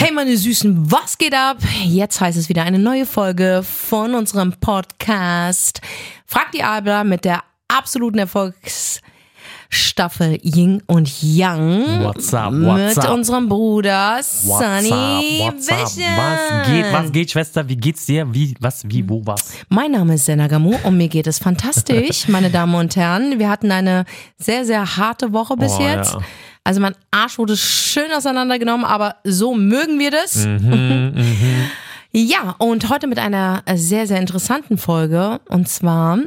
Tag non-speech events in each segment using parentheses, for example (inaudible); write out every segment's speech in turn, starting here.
Hey meine Süßen, was geht ab? Jetzt heißt es wieder eine neue Folge von unserem Podcast. Frag die Abler mit der absoluten Erfolgsstaffel Ying und Yang. What's up, what's mit up? unserem Bruder What's Sunny up, what's up? Vision. Was geht, was geht, Schwester? Wie geht's dir? Wie, was, wie, wo, was? Mein Name ist Senagamu und mir geht es fantastisch, (laughs) meine Damen und Herren. Wir hatten eine sehr, sehr harte Woche bis Oh, jetzt. ja. Also mein Arsch wurde schön auseinandergenommen, aber so mögen wir das. Mhm, Ja, und heute mit einer sehr, sehr interessanten Folge und zwar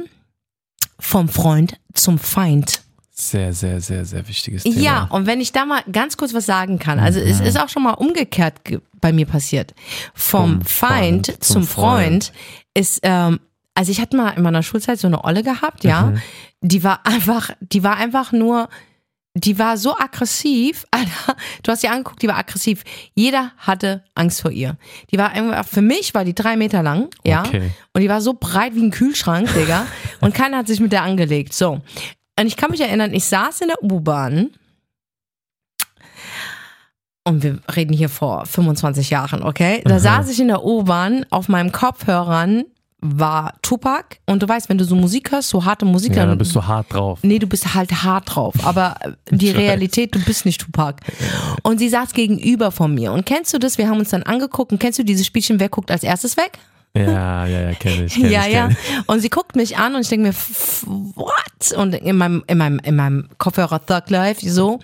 vom Freund zum Feind. Sehr, sehr, sehr, sehr wichtiges Thema. Ja, und wenn ich da mal ganz kurz was sagen kann, also es Mhm. ist auch schon mal umgekehrt ge- bei mir passiert. Vom, Vom Feind, zum zum Freund, Freund. ist, ähm, also ich hatte mal in meiner Schulzeit so eine Olle gehabt, ja, Mhm. die war einfach, die war einfach nur, die war so aggressiv, (laughs) Alter, du hast sie angeguckt, die war aggressiv. Jeder hatte Angst vor ihr. Die war einfach, für mich war die drei Meter lang, ja, Okay. und die war so breit wie ein Kühlschrank, Digga. (laughs) Und keiner hat sich mit der angelegt. So. Und ich kann mich erinnern, ich saß in der U-Bahn. Und wir reden hier vor 25 Jahren, okay? Da saß ich in der U-Bahn, auf meinem Kopfhörern war Tupac. Und du weißt, wenn du so Musik hörst, so harte Musik, Ja, da dann bist du hart drauf. Nee, du bist halt hart drauf. Aber (laughs) die Ich weiß. Realität, du bist nicht Tupac. Und sie saß gegenüber von mir. Und kennst du das? Wir haben uns dann angeguckt. Und kennst du dieses Spielchen, wer guckt als erstes weg? Ja, ja, ja, kenn ich. Kenn ja, ich, ja. kenn Und sie guckt mich an und ich denke mir, what? Und in meinem, in meinem, in meinem Kopfhörer Thug Life so.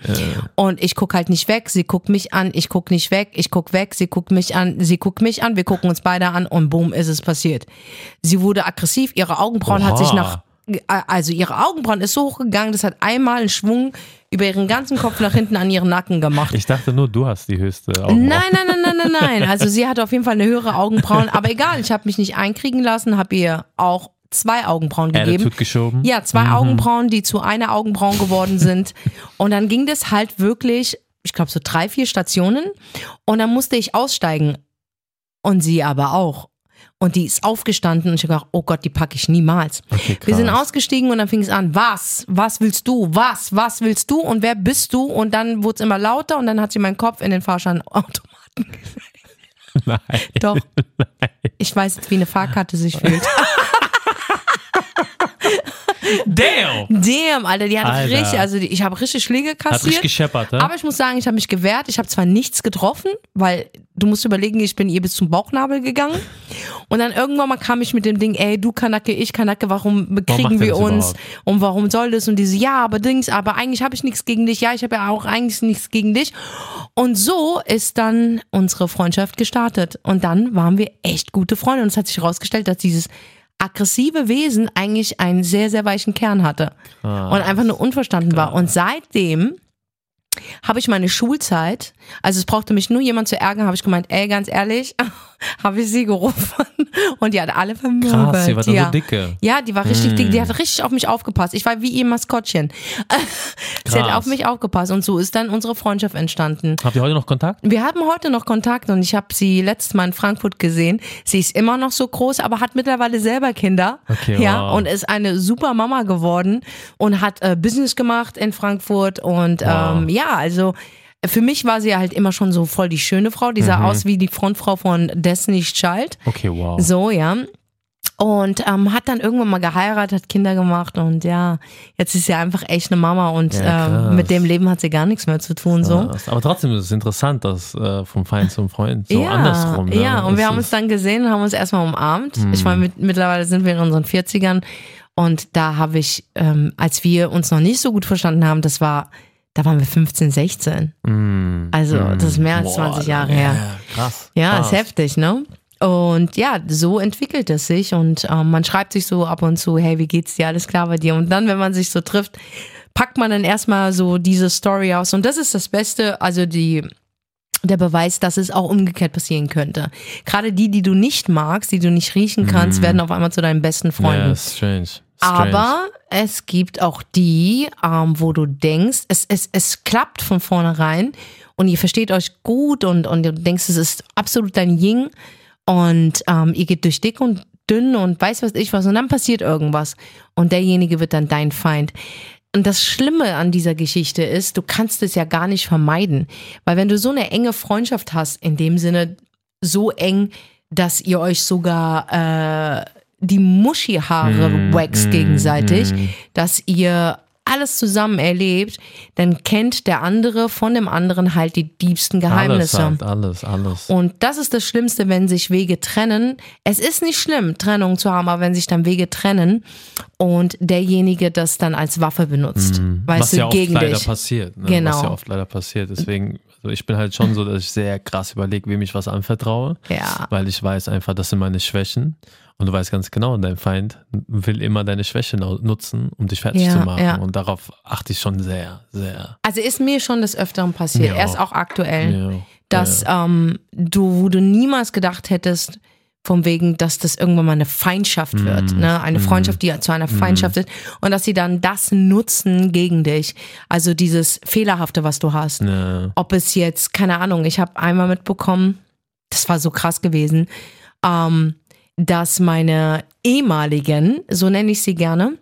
Und ich guck halt nicht weg. Sie guckt mich an, ich guck nicht weg, ich guck weg, sie guckt mich an, sie guckt mich an, wir gucken uns beide an und boom, ist es passiert. Sie wurde aggressiv, ihre Augenbrauen hat sich Oha. nach, also ihre Augenbrauen ist so hochgegangen, das hat einmal einen Schwung über ihren ganzen Kopf nach hinten an ihren Nacken gemacht. Ich dachte nur, du hast die höchste Augenbraue. Nein, nein, nein, nein, nein, nein. Also sie hatte auf jeden Fall eine höhere Augenbrauen, aber egal, ich habe mich nicht einkriegen lassen, habe ihr auch zwei Augenbrauen gegeben. Attitude geschoben. Ja, zwei Augenbrauen, die zu einer Augenbrauen geworden sind. Und dann ging das halt wirklich, ich glaube, so drei, vier Stationen. Und dann musste ich aussteigen. Und sie aber auch. Und die ist aufgestanden und ich habe gedacht, oh Gott, die packe ich niemals. Okay. Wir sind ausgestiegen und dann fing es an, was? Was willst du? Was? Was willst du? Und wer bist du? Und dann wurde es immer lauter und dann hat sie meinen Kopf in den Fahrscheinautomaten. (laughs) Nein. Doch. (laughs) Ich weiß jetzt, wie eine Fahrkarte sich fühlt. (laughs) Damn! Damn, Alter, die hat Alter. richtig, also die, ich habe richtig Schläge Hat kassiert. richtig gescheppert, ne? Aber ich muss sagen, ich habe mich gewehrt. Ich habe zwar nichts getroffen, weil du musst überlegen, ich bin ihr bis zum Bauchnabel gegangen. Und dann irgendwann mal kam ich mit dem Ding, ey, du Kanacke, ich Kanacke, warum bekriegen wir uns? überhaupt? Und warum soll das? Und diese, ja, aber Dings, aber eigentlich habe ich nichts gegen dich. Ja, ich habe ja auch eigentlich nichts gegen dich. Und so ist dann unsere Freundschaft gestartet. Und dann waren wir echt gute Freunde. Und es hat sich herausgestellt, dass dieses aggressive Wesen eigentlich einen sehr, sehr weichen Kern hatte. Ah, Und einfach nur unverstanden war. Und seitdem habe ich meine Schulzeit, also es brauchte mich nur jemand zu ärgern, habe ich gemeint, ey, ganz ehrlich, (laughs) habe ich sie gerufen und die hat alle vermöbelt. Krass, sie war ja. so dicke. Ja, die war richtig dick, die hat richtig auf mich aufgepasst. Ich war wie ihr Maskottchen. (laughs) sie hat auf mich aufgepasst und so ist dann unsere Freundschaft entstanden. Habt ihr heute noch Kontakt? Wir haben heute noch Kontakt und ich habe sie letztes Mal in Frankfurt gesehen. Sie ist immer noch so groß, aber hat mittlerweile selber Kinder. Okay, ja, wow. und ist eine super Mama geworden und hat äh, Business gemacht in Frankfurt und Wow. ähm, ja, also für mich war sie halt immer schon so voll die schöne Frau. Die sah Mhm. aus wie die Frontfrau von Destiny's Child. Okay, wow. So, ja. Und ähm, hat dann irgendwann mal geheiratet, hat Kinder gemacht und ja, jetzt ist sie einfach echt eine Mama und Ja, ähm, mit dem Leben hat sie gar nichts mehr zu tun. So. Aber trotzdem ist es interessant, dass äh, vom Feind zum Freund so ja, andersrum. Ne? Ja, und Das wir haben uns dann gesehen und haben uns erstmal umarmt. Ich Mhm. meine, mit, mittlerweile sind wir in unseren 40ern und da habe ich, ähm, als wir uns noch nicht so gut verstanden haben, das war, da waren wir 15, 16. Mm, Also, mm. das ist mehr als Boah, 20 Jahre ja, her. Ja, krass. Ja, krass. ist heftig, ne? Und ja, so entwickelt es sich und ähm, man schreibt sich so ab und zu, hey, wie geht's dir? Alles klar bei dir? Und dann, wenn man sich so trifft, packt man dann erstmal so diese Story aus. Und das ist das Beste, also die, der Beweis, dass es auch umgekehrt passieren könnte. Gerade die, die du nicht magst, die du nicht riechen kannst, werden auf einmal zu deinen besten Freunden. Ja, ist strange. Aber es gibt auch die, ähm, wo du denkst, es, es, es klappt von vornherein und ihr versteht euch gut und, und du denkst, es ist absolut dein Ying und ähm, ihr geht durch dick und dünn und weiß was ich was und dann passiert irgendwas und derjenige wird dann dein Feind. und das Schlimme an dieser Geschichte ist, du kannst es ja gar nicht vermeiden. Weil wenn du so eine enge Freundschaft hast, in dem Sinne so eng, dass ihr euch sogar äh, die Muschihaare Mm, wax mm, gegenseitig, mm. dass ihr alles zusammen erlebt, dann kennt der andere von dem anderen halt die diebsten Alles Geheimnisse. halt, alles, alles. Und das ist das Schlimmste, wenn sich Wege trennen. Es ist nicht schlimm, Trennung zu haben, aber wenn sich dann Wege trennen und derjenige das dann als Waffe benutzt, weißt was du, ja oft gegen leider dich. passiert. Ne? Genau. Was ja oft leider passiert. Deswegen, also ich bin halt schon so, dass ich sehr krass überlege, wem ich was anvertraue. Ja. Weil ich weiß einfach, das sind meine Schwächen. Und du weißt ganz genau, dein Feind will immer deine Schwäche nutzen, um dich fertig Ja, zu machen. ja. Und darauf achte ich schon sehr, sehr. Also ist mir schon des Öfteren passiert, Mir erst auch. aktuell, Ja. dass ähm, du, wo du niemals gedacht hättest, von wegen, dass das irgendwann mal eine Feindschaft Mhm. wird, ne? Eine Freundschaft, die zu einer Feindschaft wird und dass sie dann das nutzen gegen dich. Also dieses Fehlerhafte, was du hast. Ja. ob es jetzt, keine Ahnung, ich habe einmal mitbekommen, das war so krass gewesen, ähm, dass meine ehemaligen, so nenne ich sie gerne,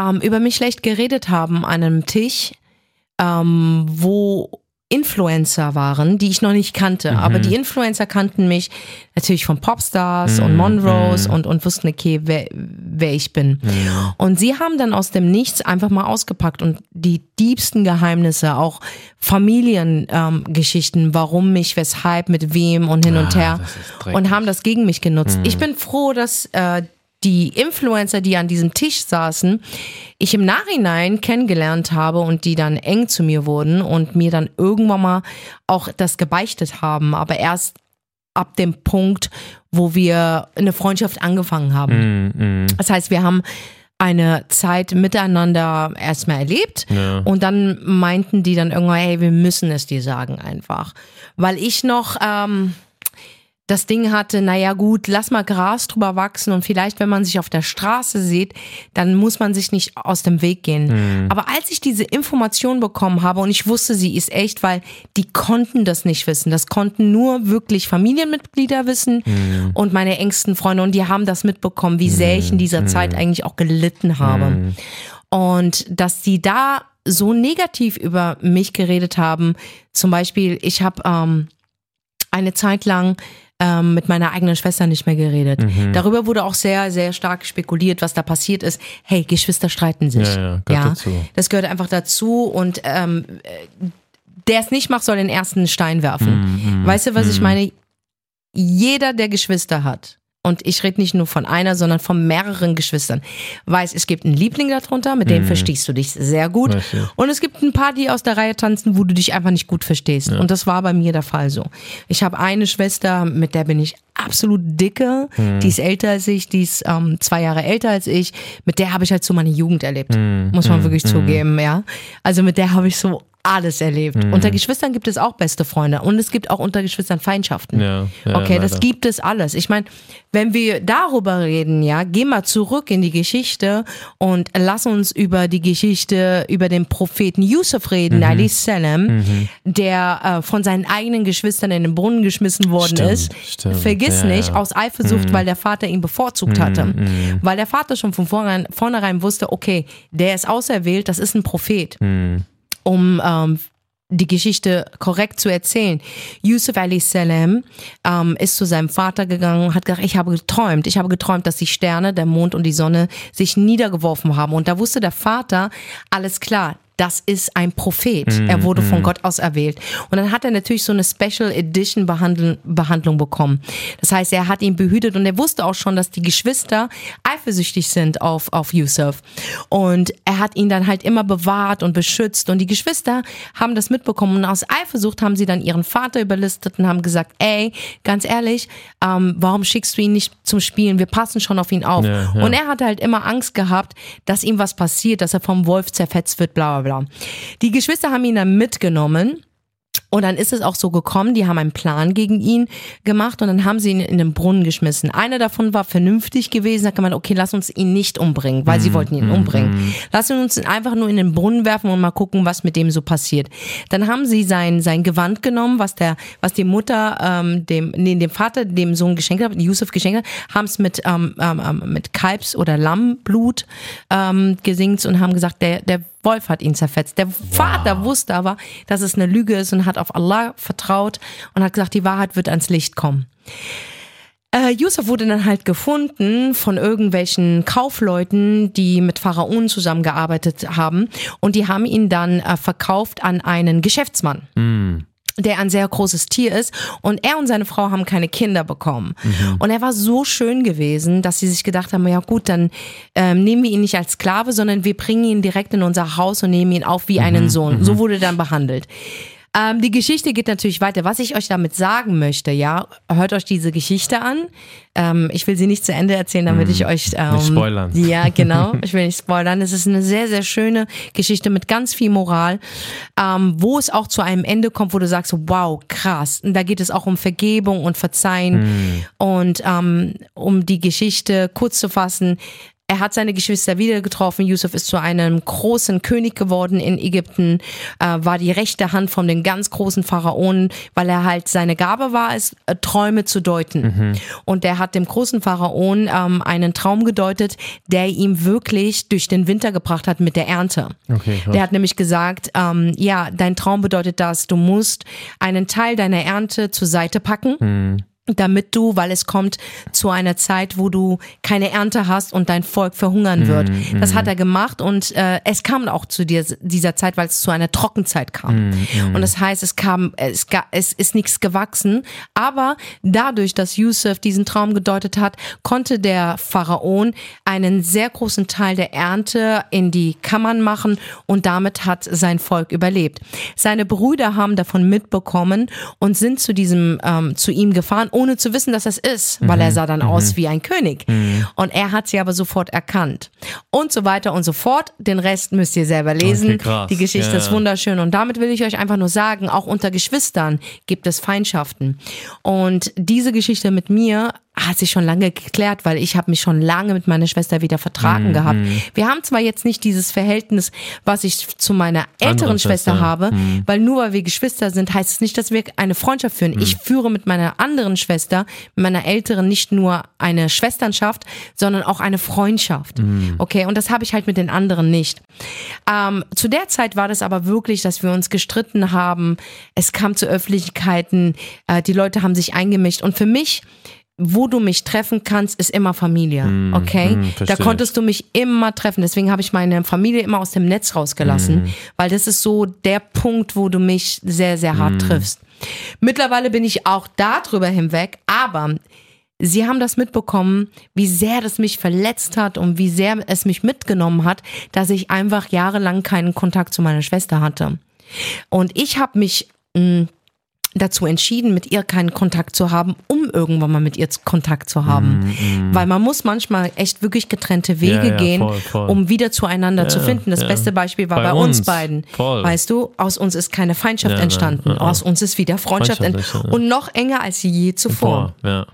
ähm, über mich schlecht geredet haben an einem Tisch, ähm, wo Influencer waren, die ich noch nicht kannte. Aber die Influencer kannten mich natürlich von Popstars und Monrose und, und wussten, okay, wer, wer ich bin. Und sie haben dann aus dem Nichts einfach mal ausgepackt und die diebsten Geheimnisse, auch Familiengeschichten, ähm, warum mich, weshalb, mit wem und hin und Ah, her ist dreckig. und haben das gegen mich genutzt. Ich bin froh, dass äh, die Influencer, die an diesem Tisch saßen, ich im Nachhinein kennengelernt habe und die dann eng zu mir wurden und mir dann irgendwann mal auch das gebeichtet haben, aber erst ab dem Punkt, wo wir eine Freundschaft angefangen haben. Mm, mm. Das heißt, wir haben eine Zeit miteinander erstmal erlebt Ja. und dann meinten die dann irgendwann, hey, wir müssen es dir sagen einfach. Weil ich noch ähm, das Ding hatte, naja gut, lass mal Gras drüber wachsen und vielleicht, wenn man sich auf der Straße sieht, dann muss man sich nicht aus dem Weg gehen. Aber als ich diese Information bekommen habe und ich wusste, sie ist echt, weil die konnten das nicht wissen. Das konnten nur wirklich Familienmitglieder wissen und meine engsten Freunde und die haben das mitbekommen, wie sehr ich in dieser Zeit eigentlich auch gelitten habe. Und dass die da so negativ über mich geredet haben, zum Beispiel, ich habe ähm, eine Zeit lang ähm, mit meiner eigenen Schwester nicht mehr geredet. Mhm. Darüber wurde auch sehr, sehr stark spekuliert, was da passiert ist. Hey, Geschwister streiten sich. Ja, ja, gehört dazu. Das gehört einfach dazu und ähm, äh, der es nicht macht, soll den ersten Stein werfen. Mhm, weißt du, was ich meine? Jeder, der Geschwister hat, und ich rede nicht nur von einer, sondern von mehreren Geschwistern, weiß, es gibt einen Liebling darunter, mit dem verstehst du dich sehr gut. Mhm. Richtig. Und es gibt ein paar, die aus der Reihe tanzen, wo du dich einfach nicht gut verstehst. Und das war bei mir der Fall so. Ich habe eine Schwester, mit der bin ich absolut dicke. Mhm. Die ist älter als ich, die ist ähm, zwei Jahre älter als ich. Mit der habe ich halt so meine Jugend erlebt. Mhm. Muss man wirklich zugeben, ja. Also mit der habe ich so alles erlebt. Mhm. Unter Geschwistern gibt es auch beste Freunde und es gibt auch unter Geschwistern Feindschaften. Ja, ja, okay, das leider. gibt es alles. Ich meine, wenn wir darüber reden, ja, geh mal zurück in die Geschichte und lass uns über die Geschichte über den Propheten Yusuf reden, Mhm. Ali Salam, der äh, von seinen eigenen Geschwistern in den Brunnen geschmissen worden Stimmt, ist. stimmt. Vergiss Ja, Mhm. nicht, aus Eifersucht, weil der Vater ihn bevorzugt hatte. Weil der Vater schon von vornherein, vornherein wusste, okay, der ist auserwählt, das ist ein Prophet Mhm. Um ähm, die Geschichte korrekt zu erzählen. Yusuf Ali Salam ähm, ist zu seinem Vater gegangen und hat gesagt, ich habe geträumt, ich habe geträumt, dass die Sterne, der Mond und die Sonne sich niedergeworfen haben. Und da wusste der Vater, alles klar, das ist ein Prophet. Er wurde von Gott auserwählt. Und dann hat er natürlich so eine Special Edition Behandlung, Behandlung bekommen. Das heißt, er hat ihn behütet und er wusste auch schon, dass die Geschwister eifersüchtig sind auf, auf Yusuf. Und er hat ihn dann halt immer bewahrt und beschützt. Und die Geschwister haben das mitbekommen. Und aus Eifersucht haben sie dann ihren Vater überlistet und haben gesagt, ey, ganz ehrlich, ähm, warum schickst du ihn nicht zum Spielen? Wir passen schon auf ihn auf. Ja, ja. Und er hatte halt immer Angst gehabt, dass ihm was passiert, dass er vom Wolf zerfetzt wird, bla bla bla. Die Geschwister haben ihn dann mitgenommen Und dann ist es auch so gekommen, die haben einen Plan gegen ihn gemacht und dann haben sie ihn in den Brunnen geschmissen. Einer davon war vernünftig gewesen, hat gemeint, okay, lass uns ihn nicht umbringen, weil sie wollten ihn umbringen. Lass uns ihn einfach nur in den Brunnen werfen und mal gucken, was mit dem so passiert. Dann haben sie sein, sein Gewand genommen, was der, was die Mutter ähm, dem, nee, dem Vater, dem Sohn geschenkt hat, Yusuf geschenkt hat, haben es mit, ähm, ähm, mit Kalbs- oder Lammblut ähm, gesingt und haben gesagt, der, der Wolf hat ihn zerfetzt. Der Vater wusste aber, dass es eine Lüge ist und hat auf Allah vertraut und hat gesagt, die Wahrheit wird ans Licht kommen. Äh, Yusuf wurde dann halt gefunden von irgendwelchen Kaufleuten, die mit Pharaonen zusammengearbeitet haben und die haben ihn dann äh, verkauft an einen Geschäftsmann. Der ein sehr großes Tier ist und er und seine Frau haben keine Kinder bekommen. Und er war so schön gewesen, dass sie sich gedacht haben, ja gut, dann ähm, nehmen wir ihn nicht als Sklave, sondern wir bringen ihn direkt in unser Haus und nehmen ihn auf wie einen Sohn. So wurde er dann behandelt. Ähm, die Geschichte geht natürlich weiter. Was ich euch damit sagen möchte, ja, hört euch diese Geschichte an. Ähm, ich will sie nicht zu Ende erzählen, damit ich euch ähm, Nicht spoilern. Ja, genau. (laughs) Ich will nicht spoilern. Es ist eine sehr, sehr schöne Geschichte mit ganz viel Moral, ähm, wo es auch zu einem Ende kommt, wo du sagst, wow, krass. Und da geht es auch um Vergebung und Verzeihen und ähm, um die Geschichte kurz zu fassen. Er hat seine Geschwister wieder getroffen. Yusuf ist zu einem großen König geworden in Ägypten, äh, war die rechte Hand von den ganz großen Pharaonen, weil er halt seine Gabe war, es äh, Träume zu deuten. Und der hat dem großen Pharaon ähm, einen Traum gedeutet, der ihm wirklich durch den Winter gebracht hat mit der Ernte. Okay. Der hat nämlich gesagt, ähm, ja, dein Traum bedeutet das, du musst einen Teil deiner Ernte zur Seite packen damit du, weil es kommt zu einer Zeit, wo du keine Ernte hast und dein Volk verhungern wird. Das hat er gemacht und äh, es kam auch zu dir, dieser Zeit, weil es zu einer Trockenzeit kam. Und das heißt, es kam, es, es ist nichts gewachsen, aber dadurch, dass Yusuf diesen Traum gedeutet hat, konnte der Pharaon einen sehr großen Teil der Ernte in die Kammern machen und damit hat sein Volk überlebt. Seine Brüder haben davon mitbekommen und sind zu diesem, ähm, zu ihm gefahren, ohne zu wissen, dass es ist, weil er sah dann aus wie ein König. Und er hat sie aber sofort erkannt. Und so weiter und so fort. Den Rest müsst ihr selber lesen. Okay. Die Geschichte Ja, ist wunderschön. Und damit will ich euch einfach nur sagen, auch unter Geschwistern gibt es Feindschaften. Und diese Geschichte mit mir hat sich schon lange geklärt, weil ich habe mich schon lange mit meiner Schwester wieder Mhm, vertragen gehabt. Wir haben zwar jetzt nicht dieses Verhältnis, was ich zu meiner älteren Schwester, Schwester, habe, weil nur weil wir Geschwister sind, heißt es nicht, dass wir eine Freundschaft führen. Mhm. Ich führe mit meiner anderen Schwester, mit meiner älteren, nicht nur eine Schwesternschaft, sondern auch eine Freundschaft. Mhm. Okay, und das habe ich halt mit den anderen nicht. Ähm, zu der Zeit war das aber wirklich, dass wir uns gestritten haben. Es kam zu Öffentlichkeiten, äh, die Leute haben sich eingemischt. Und für mich, wo du mich treffen kannst, ist immer Familie. Okay? mm, da konntest du mich immer treffen. Deswegen habe ich meine Familie immer aus dem Netz rausgelassen, weil das ist so der Punkt, wo du mich sehr, sehr hart triffst. Mittlerweile bin ich auch darüber hinweg, aber Sie haben das mitbekommen, wie sehr das mich verletzt hat und wie sehr es mich mitgenommen hat, dass ich einfach jahrelang keinen Kontakt zu meiner Schwester hatte. Und ich habe mich mh, dazu entschieden, mit ihr keinen Kontakt zu haben, um irgendwann mal mit ihr Kontakt zu haben. Weil man muss manchmal echt wirklich getrennte Wege Ja, ja, gehen, voll, voll. um wieder zueinander zu finden. Das ja. beste Beispiel war bei, Bei uns uns. beiden. Voll. Weißt du, aus uns ist keine Feindschaft Ja, entstanden. ja, ja. Aus uns ist wieder Freundschaft, Freundschaft entstanden. ja. Und noch enger als je zuvor. Boah, ja.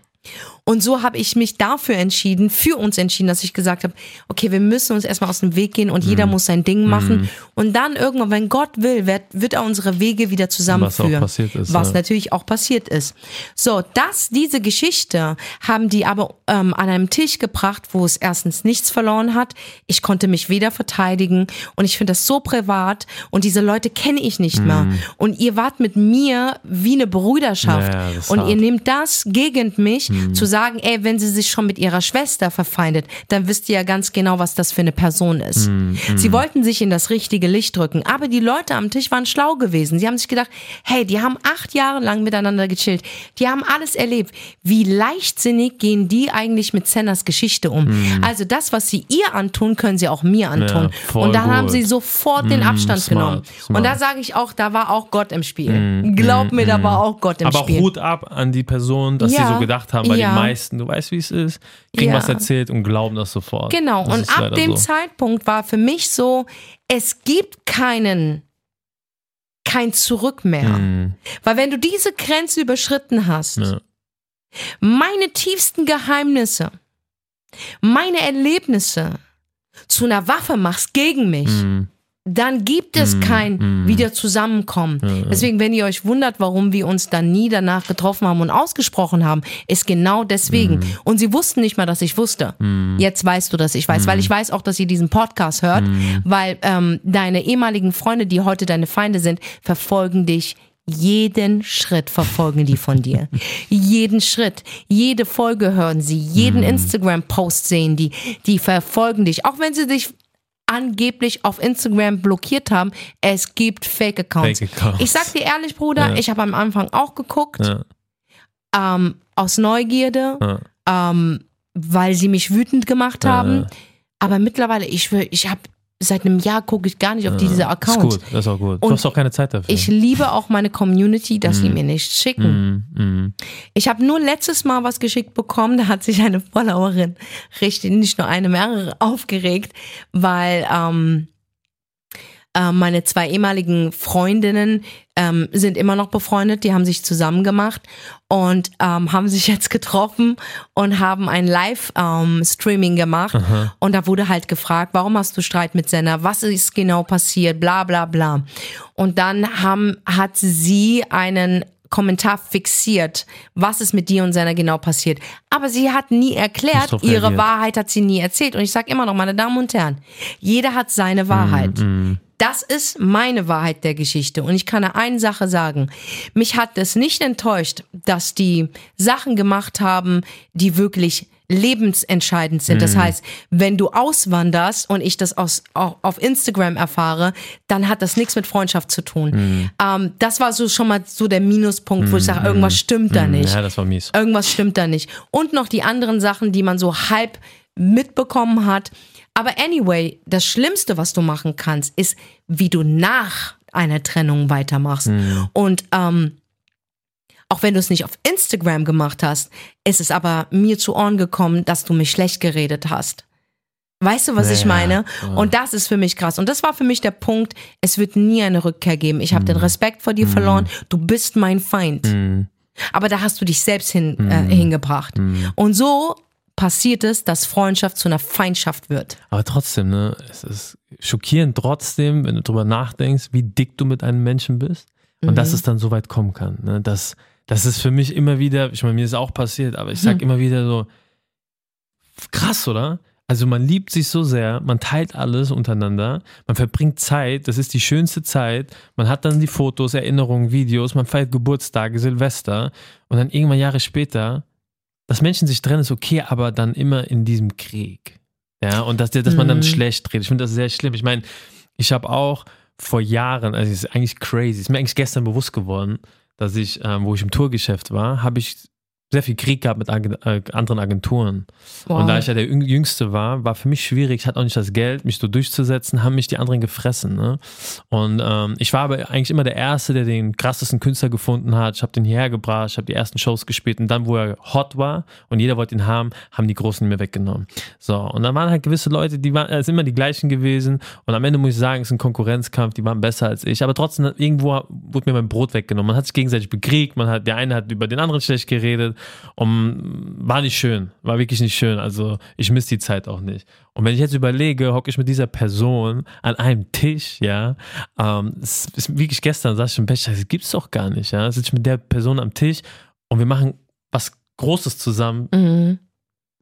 Und so habe ich mich dafür entschieden, für uns entschieden, dass ich gesagt habe, okay, wir müssen uns erstmal aus dem Weg gehen und Mhm. jeder muss sein Ding machen. Und dann irgendwann, wenn Gott will, wird, wird er unsere Wege wieder zusammenführen. Was auch passiert ist, Was ja. natürlich auch passiert ist. So, das, diese Geschichte haben die aber ähm, an einem Tisch gebracht, wo es erstens nichts verloren hat. Ich konnte mich weder verteidigen und ich finde das so privat und diese Leute kenne ich nicht mehr. Und ihr wart mit mir wie eine Brüderschaft. Mhm. Ja, und ihr hart. nehmt das gegen mich, Mhm. Sagen, ey, wenn sie sich schon mit ihrer Schwester verfeindet, dann wisst ihr ja ganz genau, was das für eine Person ist. Mhm, Sie wollten sich in das richtige Licht drücken, aber die Leute am Tisch waren schlau gewesen. Sie haben sich gedacht, hey, die haben acht Jahre lang miteinander gechillt, die haben alles erlebt. Wie leichtsinnig gehen die eigentlich mit Sennas Geschichte um? Also das, was sie ihr antun, können sie auch mir antun. Ja, Und dann haben gut. sie sofort den Abstand smart, genommen. smart. Und da sage ich auch, da war auch Gott im Spiel. Glaub mir, da war auch Gott im Aber Spiel. Hut ab an die Person, dass Ja, sie so gedacht haben, weil ja. die meisten, du weißt, wie es ist, kriegen Ja. was erzählt und glauben das sofort. Genau, Das und ab dem so. Zeitpunkt war für mich so, es gibt keinen kein Zurück mehr. Mhm. Weil wenn du diese Grenze überschritten hast, Ja. meine tiefsten Geheimnisse, meine Erlebnisse zu einer Waffe machst gegen mich, Mhm. Dann gibt es Mm, kein mm. wieder zusammenkommen. Deswegen, wenn ihr euch wundert, warum wir uns dann nie danach getroffen haben und ausgesprochen haben, ist genau deswegen. Mm. Und sie wussten nicht mal, dass ich wusste. Jetzt weißt du, dass ich weiß, Mm. weil ich weiß auch, dass ihr diesen Podcast hört, weil ähm, deine ehemaligen Freunde, die heute deine Feinde sind, verfolgen dich. Jeden Schritt verfolgen die von dir. (laughs) jeden Schritt, jede Folge hören sie, jeden Mm. Instagram-Post sehen die, die verfolgen dich. Auch wenn sie dich angeblich auf Instagram blockiert haben. Es gibt Fake-Accounts. Fake-Accounts. Ich sag dir ehrlich, Bruder, Ja. ich habe am Anfang auch geguckt, Ja. ähm, aus Neugierde, Ja. ähm, weil sie mich wütend gemacht haben. Aber mittlerweile, ich ich habe seit einem Jahr gucke ich gar nicht auf diese Ist Accounts. gut, das ist auch gut. Und du hast auch keine Zeit dafür. Ich liebe auch meine Community, dass sie mir nichts schicken. Mhm. Mhm. Ich habe nur letztes Mal was geschickt bekommen, da hat sich eine Followerin richtig, nicht nur eine, mehrere (laughs) aufgeregt, weil ähm, äh, meine zwei ehemaligen Freundinnen ähm, sind immer noch befreundet, die haben sich zusammen gemacht und ähm, haben sich jetzt getroffen und haben ein Live-Streaming gemacht. Und da wurde halt gefragt, warum hast du Streit mit Senna? Was ist genau passiert? Bla bla bla. Und dann haben, hat sie einen Kommentar fixiert, was ist mit dir und Senna genau passiert. Aber sie hat nie erklärt, ihre. Wahrheit hat sie nie erzählt. Und ich sage immer noch, meine Damen und Herren, jeder hat seine Wahrheit. Mhm. Das ist meine Wahrheit der Geschichte. Und ich kann eine Sache sagen. Mich hat es nicht enttäuscht, dass die Sachen gemacht haben, die wirklich lebensentscheidend sind. Das heißt, wenn du auswanderst und ich das aus, au- auf Instagram erfahre, dann hat das nichts mit Freundschaft zu tun. Ähm, das war so schon mal so der Minuspunkt, wo ich sage, irgendwas stimmt da nicht. Ja, das war mies. Irgendwas stimmt da nicht. Und noch die anderen Sachen, die man so halb mitbekommen hat. Aber anyway, das Schlimmste, was du machen kannst, ist, wie du nach einer Trennung weitermachst. Und ähm, auch wenn du es nicht auf Instagram gemacht hast, ist es aber mir zu Ohren gekommen, dass du mich schlecht geredet hast. Weißt du, was ich Ja, meine? ja. Und das ist für mich krass. Und das war für mich der Punkt, es wird nie eine Rückkehr geben. Ich Mhm. habe den Respekt vor dir verloren. Du bist mein Feind. Mhm. Aber da hast du dich selbst hin, äh, hingebracht. Und so passiert es, dass Freundschaft zu einer Feindschaft wird. Aber trotzdem, ne, es ist schockierend trotzdem, wenn du drüber nachdenkst, wie dick du mit einem Menschen bist und dass es dann so weit kommen kann. Ne? Das, das ist für mich immer wieder, ich meine, mir ist auch passiert, aber ich sag immer wieder so, krass, oder? Also man liebt sich so sehr, man teilt alles untereinander, man verbringt Zeit, das ist die schönste Zeit, man hat dann die Fotos, Erinnerungen, Videos, man feiert Geburtstage, Silvester und dann irgendwann Jahre später, dass Menschen sich trennen, ist okay, aber dann immer in diesem Krieg. Ja, und dass, dass man dann Mhm. schlecht redet. Ich finde das sehr schlimm. Ich meine, ich habe auch vor Jahren, also es ist eigentlich crazy, ist mir eigentlich gestern bewusst geworden, dass ich, ähm, wo ich im Tourgeschäft war, habe ich sehr viel Krieg gehabt mit äh, anderen Agenturen. Und da ich ja der Jüng- Jüngste war, war für mich schwierig. Ich hatte auch nicht das Geld, mich so durchzusetzen, haben mich die anderen gefressen. Ne? Und ähm, ich war aber eigentlich immer der Erste, der den krassesten Künstler gefunden hat. Ich habe den hierher gebracht, ich habe die ersten Shows gespielt und dann, wo er hot war und jeder wollte ihn haben, haben die Großen mir weggenommen. So, und dann waren halt gewisse Leute, die waren, es sind immer die gleichen gewesen. Und am Ende muss ich sagen, es ist ein Konkurrenzkampf, die waren besser als ich. Aber trotzdem, irgendwo wurde mir mein Brot weggenommen. Man hat sich gegenseitig bekriegt, man hat, der eine hat über den anderen schlecht geredet und war nicht schön, war wirklich nicht schön. Also ich miss die Zeit auch nicht. Und wenn ich jetzt überlege, hocke ich mit dieser Person an einem Tisch, ja, ähm, es ist wirklich gestern, saß ich im Bett, das gibt's doch gar nicht, ja, sitze ich mit der Person am Tisch und wir machen was Großes zusammen Mhm.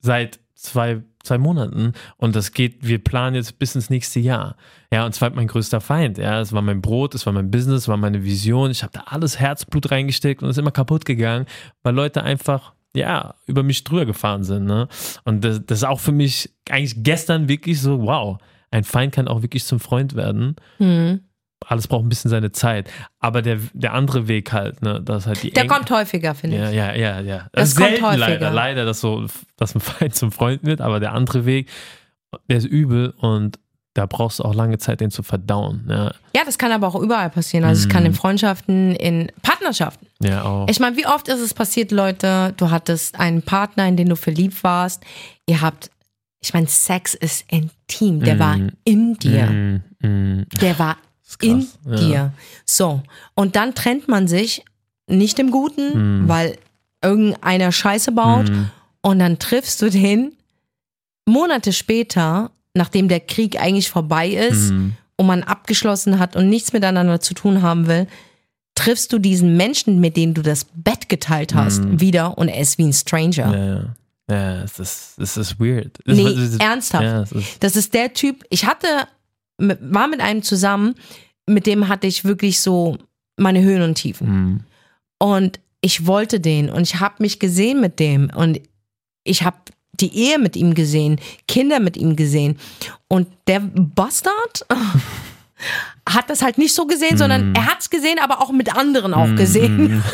seit zwei, zwei Monaten und das geht, wir planen jetzt bis ins nächste Jahr. Ja, und zwar mein größter Feind. Ja, es war mein Brot, es war mein Business, es war meine Vision. Ich habe da alles Herzblut reingesteckt und es ist immer kaputt gegangen, weil Leute einfach ja, über mich drüber gefahren sind. Ne? Und das, das ist auch für mich eigentlich gestern wirklich so, wow, ein Feind kann auch wirklich zum Freund werden. Mhm. Alles braucht ein bisschen seine Zeit. Aber der, der andere Weg halt, ne, das ist halt die Der eng- kommt häufiger, finde ich. ja, ja, ja, ja. Das ist kommt selten häufiger. leider, leider, dass so, dass ein Feind zum Freund wird, aber der andere Weg, der ist übel und da brauchst du auch lange Zeit, den zu verdauen. Ja, Ja, das kann aber auch überall passieren. Also es kann in Freundschaften, in Partnerschaften. ja auch. Ich meine, wie oft ist es passiert, Leute, du hattest einen Partner, in den du verliebt warst, ihr habt, ich meine, Sex ist intim, der war in dir. Mm, mm. Der war. In ja. dir. So, und dann trennt man sich nicht im Guten, Mhm. weil irgendeiner Scheiße baut Mhm. und dann triffst du den Monate später, nachdem der Krieg eigentlich vorbei ist Mhm. und man abgeschlossen hat und nichts miteinander zu tun haben will, triffst du diesen Menschen, mit dem du das Bett geteilt hast, Mhm. wieder und er ist wie ein Stranger. Ja, ja. Ja, es ist, es ist weird. Es Nee, ist- ernsthaft. Ja, ist, Das ist der Typ, ich hatte, war mit einem zusammen, mit dem hatte ich wirklich so meine Höhen und Tiefen. mhm. Und ich wollte den und ich habe mich gesehen mit dem und ich habe die Ehe mit ihm gesehen, Kinder mit ihm gesehen. Und der Bastard (laughs) hat das halt nicht so gesehen, sondern er hat es gesehen, aber auch mit anderen auch gesehen. Mhm. (laughs)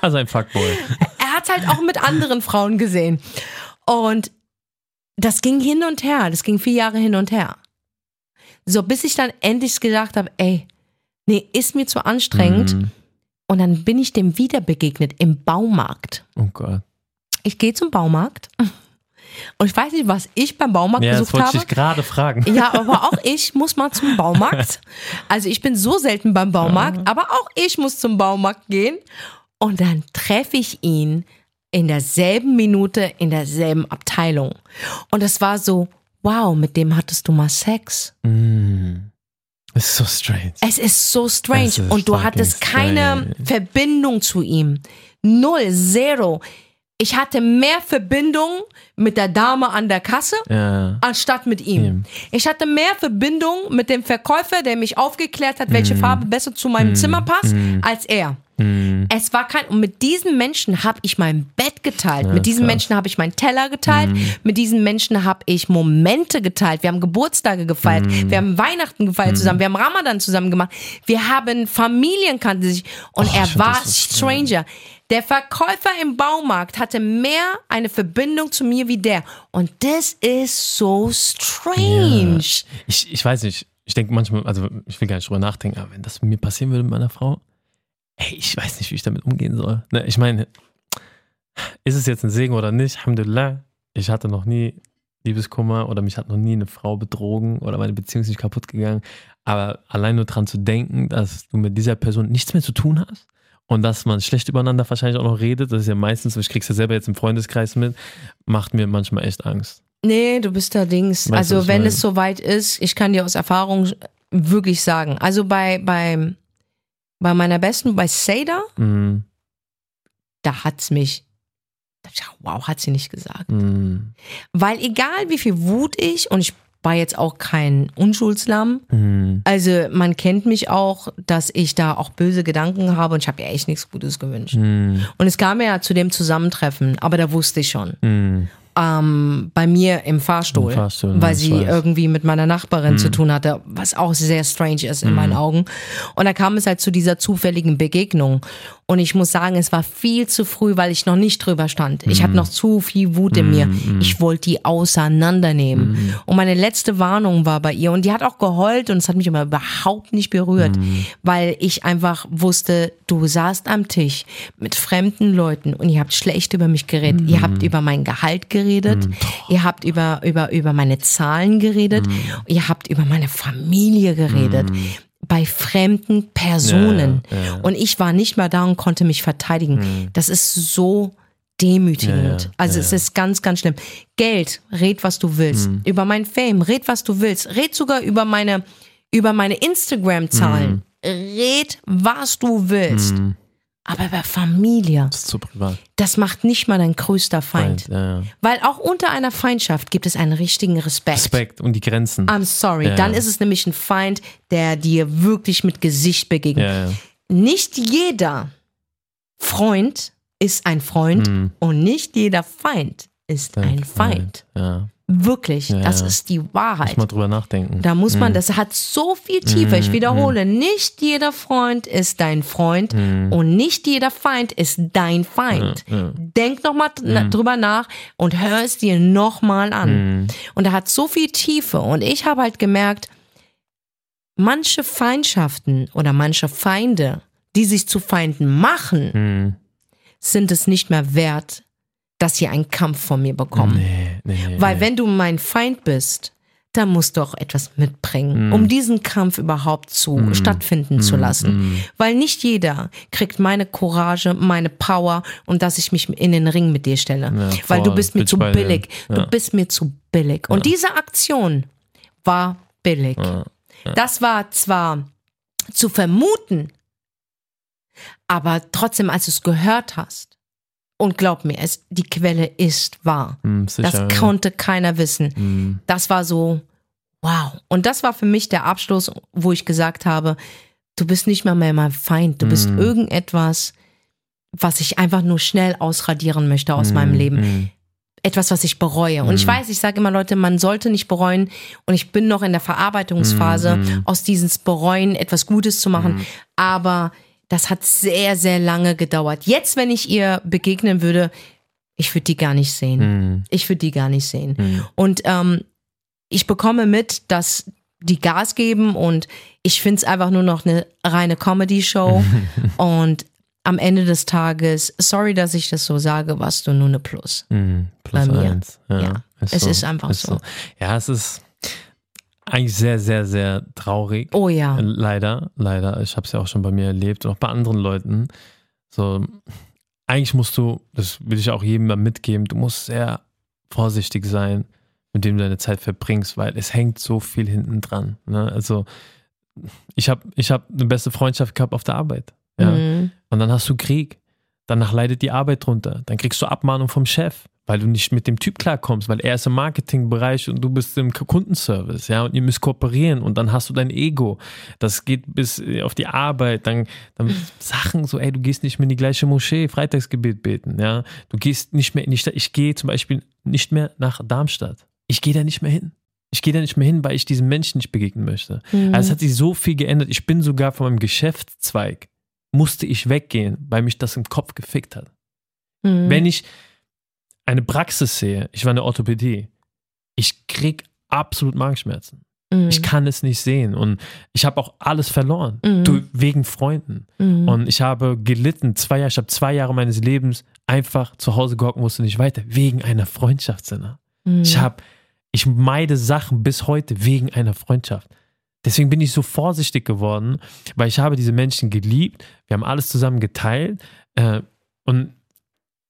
Also ein Fuckboy. Er hat es halt auch mit anderen Frauen gesehen. Und das ging hin und her. Das ging vier Jahre hin und her. So, bis ich dann endlich gedacht habe, ey, nee, ist mir zu anstrengend. Mhm. Und dann bin ich dem wieder begegnet im Baumarkt. Oh Gott. Ich gehe zum Baumarkt und ich weiß nicht, was ich beim Baumarkt Ja, das besucht wollte habe. ich gerade fragen. Ja, aber auch ich muss mal zum Baumarkt. (laughs) Also ich bin so selten beim Baumarkt, aber auch ich muss zum Baumarkt gehen. Und dann treffe ich ihn in derselben Minute, in derselben Abteilung. Und es war so, wow, mit dem hattest du mal Sex. Das ist so strange. Es ist so strange. Ist Und du hattest keine strange. Verbindung zu ihm. Null, zero. Ich hatte mehr Verbindung mit der Dame an der Kasse Ja. anstatt mit ihm. Ihm. Ich hatte mehr Verbindung mit dem Verkäufer, der mich aufgeklärt hat, welche Farbe besser zu meinem Zimmer passt, als er. Mhm. Es war kein und mit diesen Menschen habe ich mein Bett geteilt, mit diesen krass. Mhm. Menschen habe ich meinen Teller geteilt, mit diesen Menschen habe ich Momente geteilt. Wir haben Geburtstage gefeiert, Mhm. wir haben Weihnachten gefeiert zusammen, wir haben Ramadan zusammen gemacht, wir haben Familien kannten sich und Oh, er war so Stranger. Der Verkäufer im Baumarkt hatte mehr eine Verbindung zu mir wie der und das ist so strange. Ich, ich weiß nicht, ich denke manchmal, also ich will gar nicht drüber nachdenken, aber wenn das mit mir passieren würde mit meiner Frau, ey, ich weiß nicht, wie ich damit umgehen soll. Ne, ich meine, ist es jetzt ein Segen oder nicht? Alhamdulillah, ich hatte noch nie Liebeskummer oder mich hat noch nie eine Frau betrogen oder meine Beziehung ist nicht kaputt gegangen. Aber allein nur dran zu denken, dass du mit dieser Person nichts mehr zu tun hast und dass man schlecht übereinander wahrscheinlich auch noch redet, das ist ja meistens, ich krieg's ja selber jetzt im Freundeskreis mit, macht mir manchmal echt Angst. Nee, du bist da Dings. Weißt also wenn meine? es soweit ist, ich kann dir aus Erfahrung wirklich sagen. Also bei, bei, bei meiner besten, bei Seda, Mhm. da hat's mich, da ich wow, hat sie nicht gesagt. Mhm. Weil egal wie viel Wut ich, und ich war jetzt auch kein Unschuldslamm, Mhm. also man kennt mich auch, dass ich da auch böse Gedanken habe und ich habe ihr echt nichts Gutes gewünscht. Mhm. Und es kam ja zu dem Zusammentreffen, aber da wusste ich schon. Mhm. ähm, bei mir im Fahrstuhl, Im Fahrstuhl, weil sie irgendwie mit meiner Nachbarin zu tun hatte, was auch sehr strange ist in meinen Augen. Und da kam es halt zu dieser zufälligen Begegnung. Und ich muss sagen, es war viel zu früh, weil ich noch nicht drüber stand. Ich hatte noch zu viel Wut in mir. Ich wollte die auseinandernehmen. Und meine letzte Warnung war bei ihr und die hat auch geheult und es hat mich immer überhaupt nicht berührt, weil ich einfach wusste, du saßt am Tisch mit fremden Leuten und ihr habt schlecht über mich geredet. Ihr habt über mein Gehalt geredet. Ihr habt über, über, über meine Zahlen geredet. Ihr habt über meine Familie geredet. Bei fremden Personen. Ja, ja. Und ich war nicht mehr da und konnte mich verteidigen. Das ist so demütigend. Ja, also es ist ganz, ganz schlimm. Geld, red was du willst. Über mein Fame, red was du willst. Red sogar über meine, über meine Instagram-Zahlen. Red, was du willst. Aber über Familie, Das ist zu privat. das macht nicht mal dein größter Feind. Ja, ja. Weil auch unter einer Feindschaft gibt es einen richtigen Respekt. Respekt und die Grenzen. I'm sorry. Ja, Dann ist es nämlich ein Feind, der dir wirklich mit Gesicht begegnet. Nicht jeder Freund ist ein Freund Mhm. und nicht jeder Feind ist ein Feind. Ja. Wirklich, Ja, das ist die Muss Wahrheit. mal drüber nachdenken. Da muss man, das hat so viel Tiefe. Ich Mhm, wiederhole, nicht jeder Freund ist dein Freund und nicht jeder Feind ist dein Feind. Mhm. Denk nochmal drüber nach und hör es dir nochmal an. Mhm. Und er hat so viel Tiefe. Und ich habe halt gemerkt, manche Feindschaften oder manche Feinde, die sich zu Feinden machen, Mhm. sind es nicht mehr wert, dass sie einen Kampf von mir bekommen. Nee, nee, nee. Weil wenn du mein Feind bist, da musst du auch etwas mitbringen, um diesen Kampf überhaupt zu stattfinden zu lassen. Weil nicht jeder kriegt meine Courage, meine Power und dass ich mich in den Ring mit dir stelle. Weil du bist mir zu billig. Du Ja. bist mir zu billig. Und diese Aktion war billig. Das war zwar zu vermuten, aber trotzdem, als du es gehört hast, und glaub mir, es, die Quelle ist wahr. Hm, sicher, Das ja. konnte keiner wissen. Hm. Das war so, wow. Und das war für mich der Abschluss, wo ich gesagt habe, du bist nicht mal mehr mein Feind. Du Mhm. bist irgendetwas, was ich einfach nur schnell ausradieren möchte aus meinem Leben. Etwas, was ich bereue. Und ich weiß, ich sage immer, Leute, man sollte nicht bereuen. Und ich bin noch in der Verarbeitungsphase, aus diesem Bereuen etwas Gutes zu machen. Aber das hat sehr, sehr lange gedauert. Jetzt, wenn ich ihr begegnen würde, ich würde die gar nicht sehen. Hm. Ich würde die gar nicht sehen. Und ähm, ich bekomme mit, dass die Gas geben und ich finde es einfach nur noch eine reine Comedy-Show. (laughs) und am Ende des Tages, sorry, dass ich das so sage, warst du nur eine Plus. Hm, plus Bei mir. eins. Ja, Ja, es ist einfach so. Ja, es ist eigentlich sehr, sehr, sehr traurig. Oh ja. Leider, leider. Ich habe es ja auch schon bei mir erlebt und auch bei anderen Leuten. So, eigentlich musst du, das will ich auch jedem mal mitgeben, du musst sehr vorsichtig sein, mit dem du deine Zeit verbringst, weil es hängt so viel hinten dran. Ne? Also, ich habe ich hab eine beste Freundschaft gehabt auf der Arbeit. Ja? Mhm. Und dann hast du Krieg. Danach leidet die Arbeit drunter. Dann kriegst du Abmahnung vom Chef, weil du nicht mit dem Typ klarkommst, weil er ist im Marketingbereich und du bist im Kundenservice, ja, und ihr müsst kooperieren und dann hast du dein Ego. Das geht bis äh, auf die Arbeit, dann, dann Sachen so, ey, du gehst nicht mehr in die gleiche Moschee, Freitagsgebet beten, ja. Du gehst nicht mehr in die Stadt. Ich gehe zum Beispiel nicht mehr nach Darmstadt. Ich gehe da nicht mehr hin. Ich gehe da nicht mehr hin, weil ich diesen Menschen nicht begegnen möchte. Mhm. Also es hat sich so viel geändert. Ich bin sogar von meinem Geschäftszweig, musste ich weggehen, weil mich das im Kopf gefickt hat. Mhm. Wenn ich eine Praxis sehe, ich war in der Orthopädie, ich krieg absolut Magenschmerzen. Mhm. Ich kann es nicht sehen und ich habe auch alles verloren, Mhm. du, wegen Freunden. Mhm. Und ich habe gelitten, zwei Jahre, ich habe zwei Jahre meines Lebens einfach zu Hause gehockt, und wusste nicht weiter, wegen einer Freundschaft, Sinne. Mhm. Ich habe, ich meide Sachen bis heute wegen einer Freundschaft. Deswegen bin ich so vorsichtig geworden, weil ich habe diese Menschen geliebt. Wir haben alles zusammen geteilt. Äh, und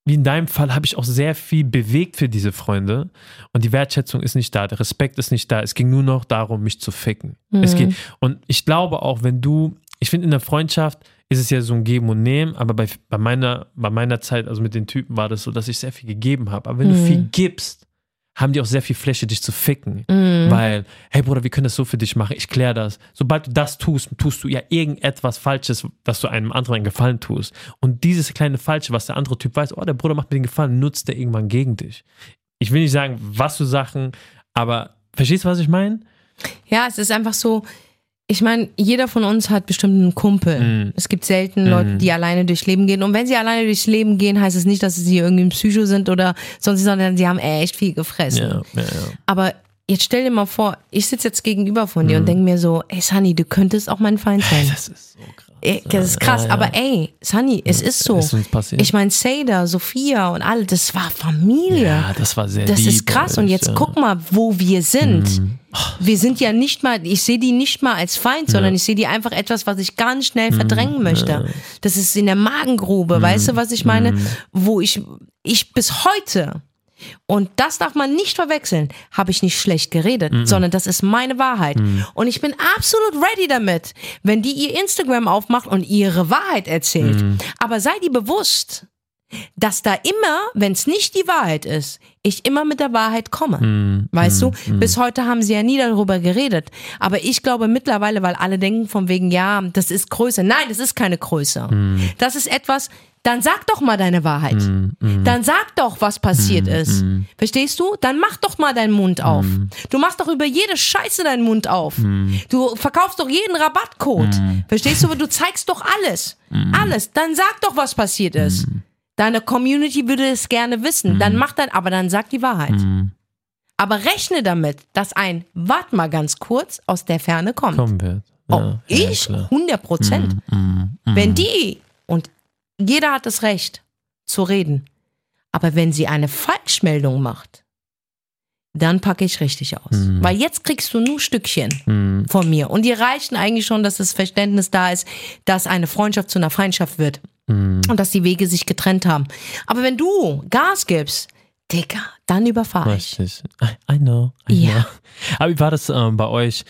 wie in deinem Fall habe ich auch sehr viel bewegt für diese Freunde. Und die Wertschätzung ist nicht da, der Respekt ist nicht da. Es ging nur noch darum, mich zu ficken. Es Mhm. geht, und ich glaube auch, wenn du, ich finde in der Freundschaft ist es ja so ein Geben und Nehmen, aber bei, bei, meiner, bei meiner Zeit, also mit den Typen, war das so, dass ich sehr viel gegeben habe. Aber wenn du Mhm. viel gibst, haben die auch sehr viel Fläche, dich zu ficken. Mhm. Weil, hey Bruder, wir können das so für dich machen, ich kläre das. Sobald du das tust, tust du ja irgendetwas Falsches, dass du einem anderen einen Gefallen tust. Und dieses kleine Falsche, was der andere Typ weiß, oh, der Bruder macht mir den Gefallen, nutzt der irgendwann gegen dich. Ich will nicht sagen, was für Sachen, aber verstehst du, was ich meine? Ja, es ist einfach so, ich meine, jeder von uns hat bestimmt einen Kumpel. Mhm. Es gibt selten Leute, die alleine durchs Leben gehen. Und wenn sie alleine durchs Leben gehen, heißt es nicht, dass sie irgendwie ein Psycho sind oder sonst, sondern sie haben echt viel gefressen. Ja, ja, ja. Aber jetzt stell dir mal vor, ich sitze jetzt gegenüber von dir und Mhm. denke mir so, ey Sunny, du könntest auch mein Feind sein. Das ist so krass. Das ist krass, Ja, ja. aber ey, Sunny, es ist so. Ist uns passiert. Ich meine, Seda, Sophia und alle, das war Familie. ja, das war sehr Das lieb, ist krass. Und jetzt ja. Mhm. guck mal, wo wir sind. Wir sind ja nicht mal, ich sehe die nicht mal als Feind, sondern ich sehe die einfach etwas, was ich ganz schnell Mhm. verdrängen möchte. Das ist in der Magengrube, weißt du, was ich meine? Mhm. Wo ich, ich bis heute, und das darf man nicht verwechseln, habe ich nicht schlecht geredet, Mhm. sondern das ist meine Wahrheit. Und ich bin absolut ready damit, wenn die ihr Instagram aufmacht und ihre Wahrheit erzählt. Mhm. Aber sei dir bewusst, dass da immer, wenn es nicht die Wahrheit ist, ich immer mit der Wahrheit komme. Mhm. Weißt du, bis heute haben sie ja nie darüber geredet. Aber ich glaube mittlerweile, weil alle denken von wegen, ja, das ist Größe. Nein, das ist keine Größe. Mhm. Das ist etwas, dann sag doch mal deine Wahrheit. Dann sag doch, was passiert ist. Verstehst du? Dann mach doch mal deinen Mund auf. Du machst doch über jede Scheiße deinen Mund auf. Du verkaufst doch jeden Rabattcode. Verstehst du? Du zeigst doch alles. Alles. Dann sag doch, was passiert ist. Deine Community würde es gerne wissen. Dann mach dann, aber dann sag die Wahrheit. Aber rechne damit, dass ein Wart mal ganz kurz aus der Ferne kommt. Kommen wird. Oh, Ja, ich? Ja, klar. 100 Prozent. Wenn die, und jeder hat das Recht zu reden, aber wenn sie eine Falschmeldung macht, dann packe ich richtig aus. Weil jetzt kriegst du nur Stückchen von mir. Und die reichen eigentlich schon, dass das Verständnis da ist, dass eine Freundschaft zu einer Feindschaft wird. Und dass die Wege sich getrennt haben. Aber wenn du Gas gibst, Digga, dann überfahre ich. Richtig. I, I know. I Ja. know. Aber wie war das ähm, bei euch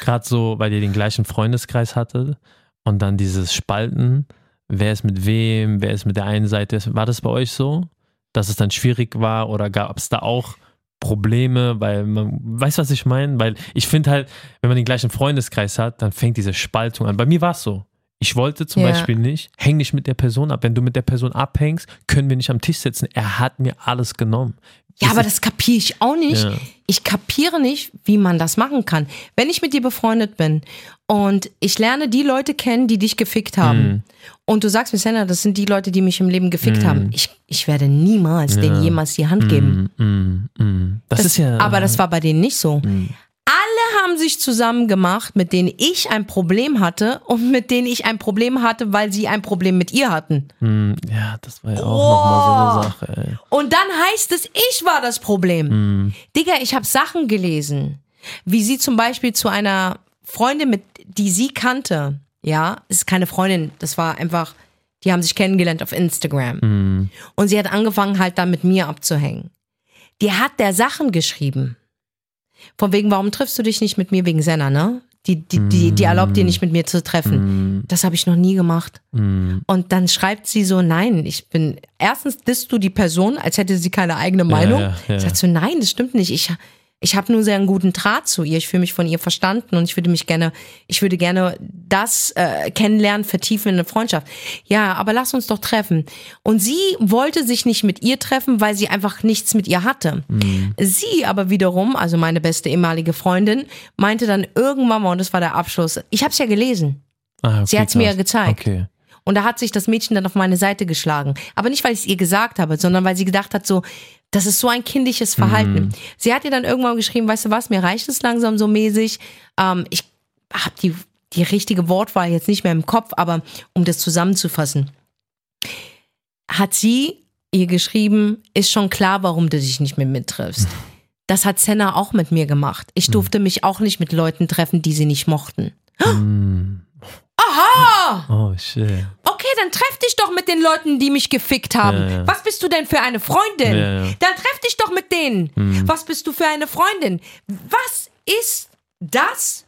gerade so, weil ihr den gleichen Freundeskreis hattet und dann dieses Spalten, wer ist mit wem, wer ist mit der einen Seite, war das bei euch so, dass es dann schwierig war oder gab es da auch Probleme, weil man, weißt du, was ich meine? Weil ich finde halt, wenn man den gleichen Freundeskreis hat, dann fängt diese Spaltung an. Bei mir war es so. Ich wollte zum Ja. Beispiel nicht, häng nicht mit der Person ab. Wenn du mit der Person abhängst, können wir nicht am Tisch sitzen. Er hat mir alles genommen. Ja, aber das kapiere ich auch nicht. Ja. Ich kapiere nicht, wie man das machen kann. Wenn ich mit dir befreundet bin und ich lerne die Leute kennen, die dich gefickt haben, Mhm. und du sagst mir, Senna, das sind die Leute, die mich im Leben gefickt haben, ich, ich werde niemals denen jemals die Hand geben. Mm, mm, mm. Das, Das, ist ja. aber das war bei denen nicht so. Haben sich zusammen gemacht, mit denen ich ein Problem hatte und mit denen ich ein Problem hatte, weil sie ein Problem mit ihr hatten. Mm, ja, das war ja auch nochmal so eine Sache, ey. Und dann heißt es, ich war das Problem. Digga, ich habe Sachen gelesen, wie sie zum Beispiel zu einer Freundin, mit, die sie kannte, ja, es ist keine Freundin, das war einfach, die haben sich kennengelernt auf Instagram. Und sie hat angefangen halt dann mit mir abzuhängen. Die hat der Sachen geschrieben. Von wegen, warum triffst du dich nicht mit mir wegen Senna, ne? Die, die, die, die erlaubt dir nicht mit mir zu treffen. Das habe ich noch nie gemacht. Und dann schreibt sie so, nein, ich bin, erstens disst du die Person, als hätte sie keine eigene Meinung. ja, ja. Sagt so, nein, das stimmt nicht. Ich, ich habe nur sehr einen guten Draht zu ihr. Ich fühle mich von ihr verstanden und ich würde mich gerne, ich würde gerne das äh, kennenlernen, vertiefen in eine Freundschaft. Ja, aber lass uns doch treffen. Und sie wollte sich nicht mit ihr treffen, weil sie einfach nichts mit ihr hatte. Sie aber wiederum, also meine beste ehemalige Freundin, meinte dann irgendwann mal, und das war der Abschluss, ich habe es ja gelesen. Ah, okay, Sie hat's mir krass. ja gezeigt. Okay. Und da hat sich das Mädchen dann auf meine Seite geschlagen. Aber nicht, weil ich es ihr gesagt habe, sondern weil sie gedacht hat, so, das ist so ein kindliches Verhalten. Sie hat ihr dann irgendwann geschrieben, weißt du was, mir reicht es langsam so mäßig. Ähm, ich habe die, die richtige Wortwahl jetzt nicht mehr im Kopf, aber um das zusammenzufassen, hat sie ihr geschrieben, ist schon klar, warum du dich nicht mehr mittriffst. Das hat Senna auch mit mir gemacht. Ich durfte mich auch nicht mit Leuten treffen, die sie nicht mochten. Aha! Oh, shit. Okay, dann treff dich doch mit den Leuten, die mich gefickt haben. Ja, ja. Was bist du denn für eine Freundin? Ja. Dann treff dich doch mit denen. Was bist du für eine Freundin? Was ist das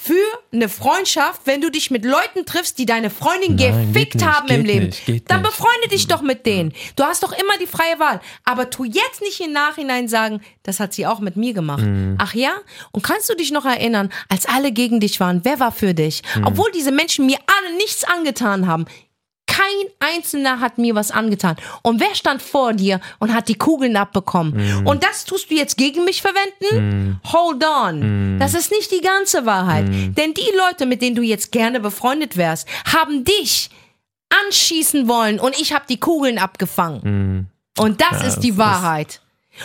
für eine Freundschaft, wenn du dich mit Leuten triffst, die deine Freundin Nein, gefickt nicht, haben im Leben? nicht, dann befreunde dich doch mit denen. Du hast doch immer die freie Wahl. Aber tu jetzt nicht im Nachhinein sagen, das hat sie auch mit mir gemacht. Mhm. Ach ja? Und kannst du dich noch erinnern, als alle gegen dich waren, wer war für dich? Mhm. Obwohl diese Menschen mir alle nichts angetan haben. Kein Einzelner hat mir was angetan. Und wer stand vor dir und hat die Kugeln abbekommen? Mhm. Und das tust du jetzt gegen mich verwenden? Hold on. Mhm. Das ist nicht die ganze Wahrheit. Denn die Leute, mit denen du jetzt gerne befreundet wärst, haben dich anschießen wollen und ich habe die Kugeln abgefangen. Und das Ja, ist die das ist- Wahrheit.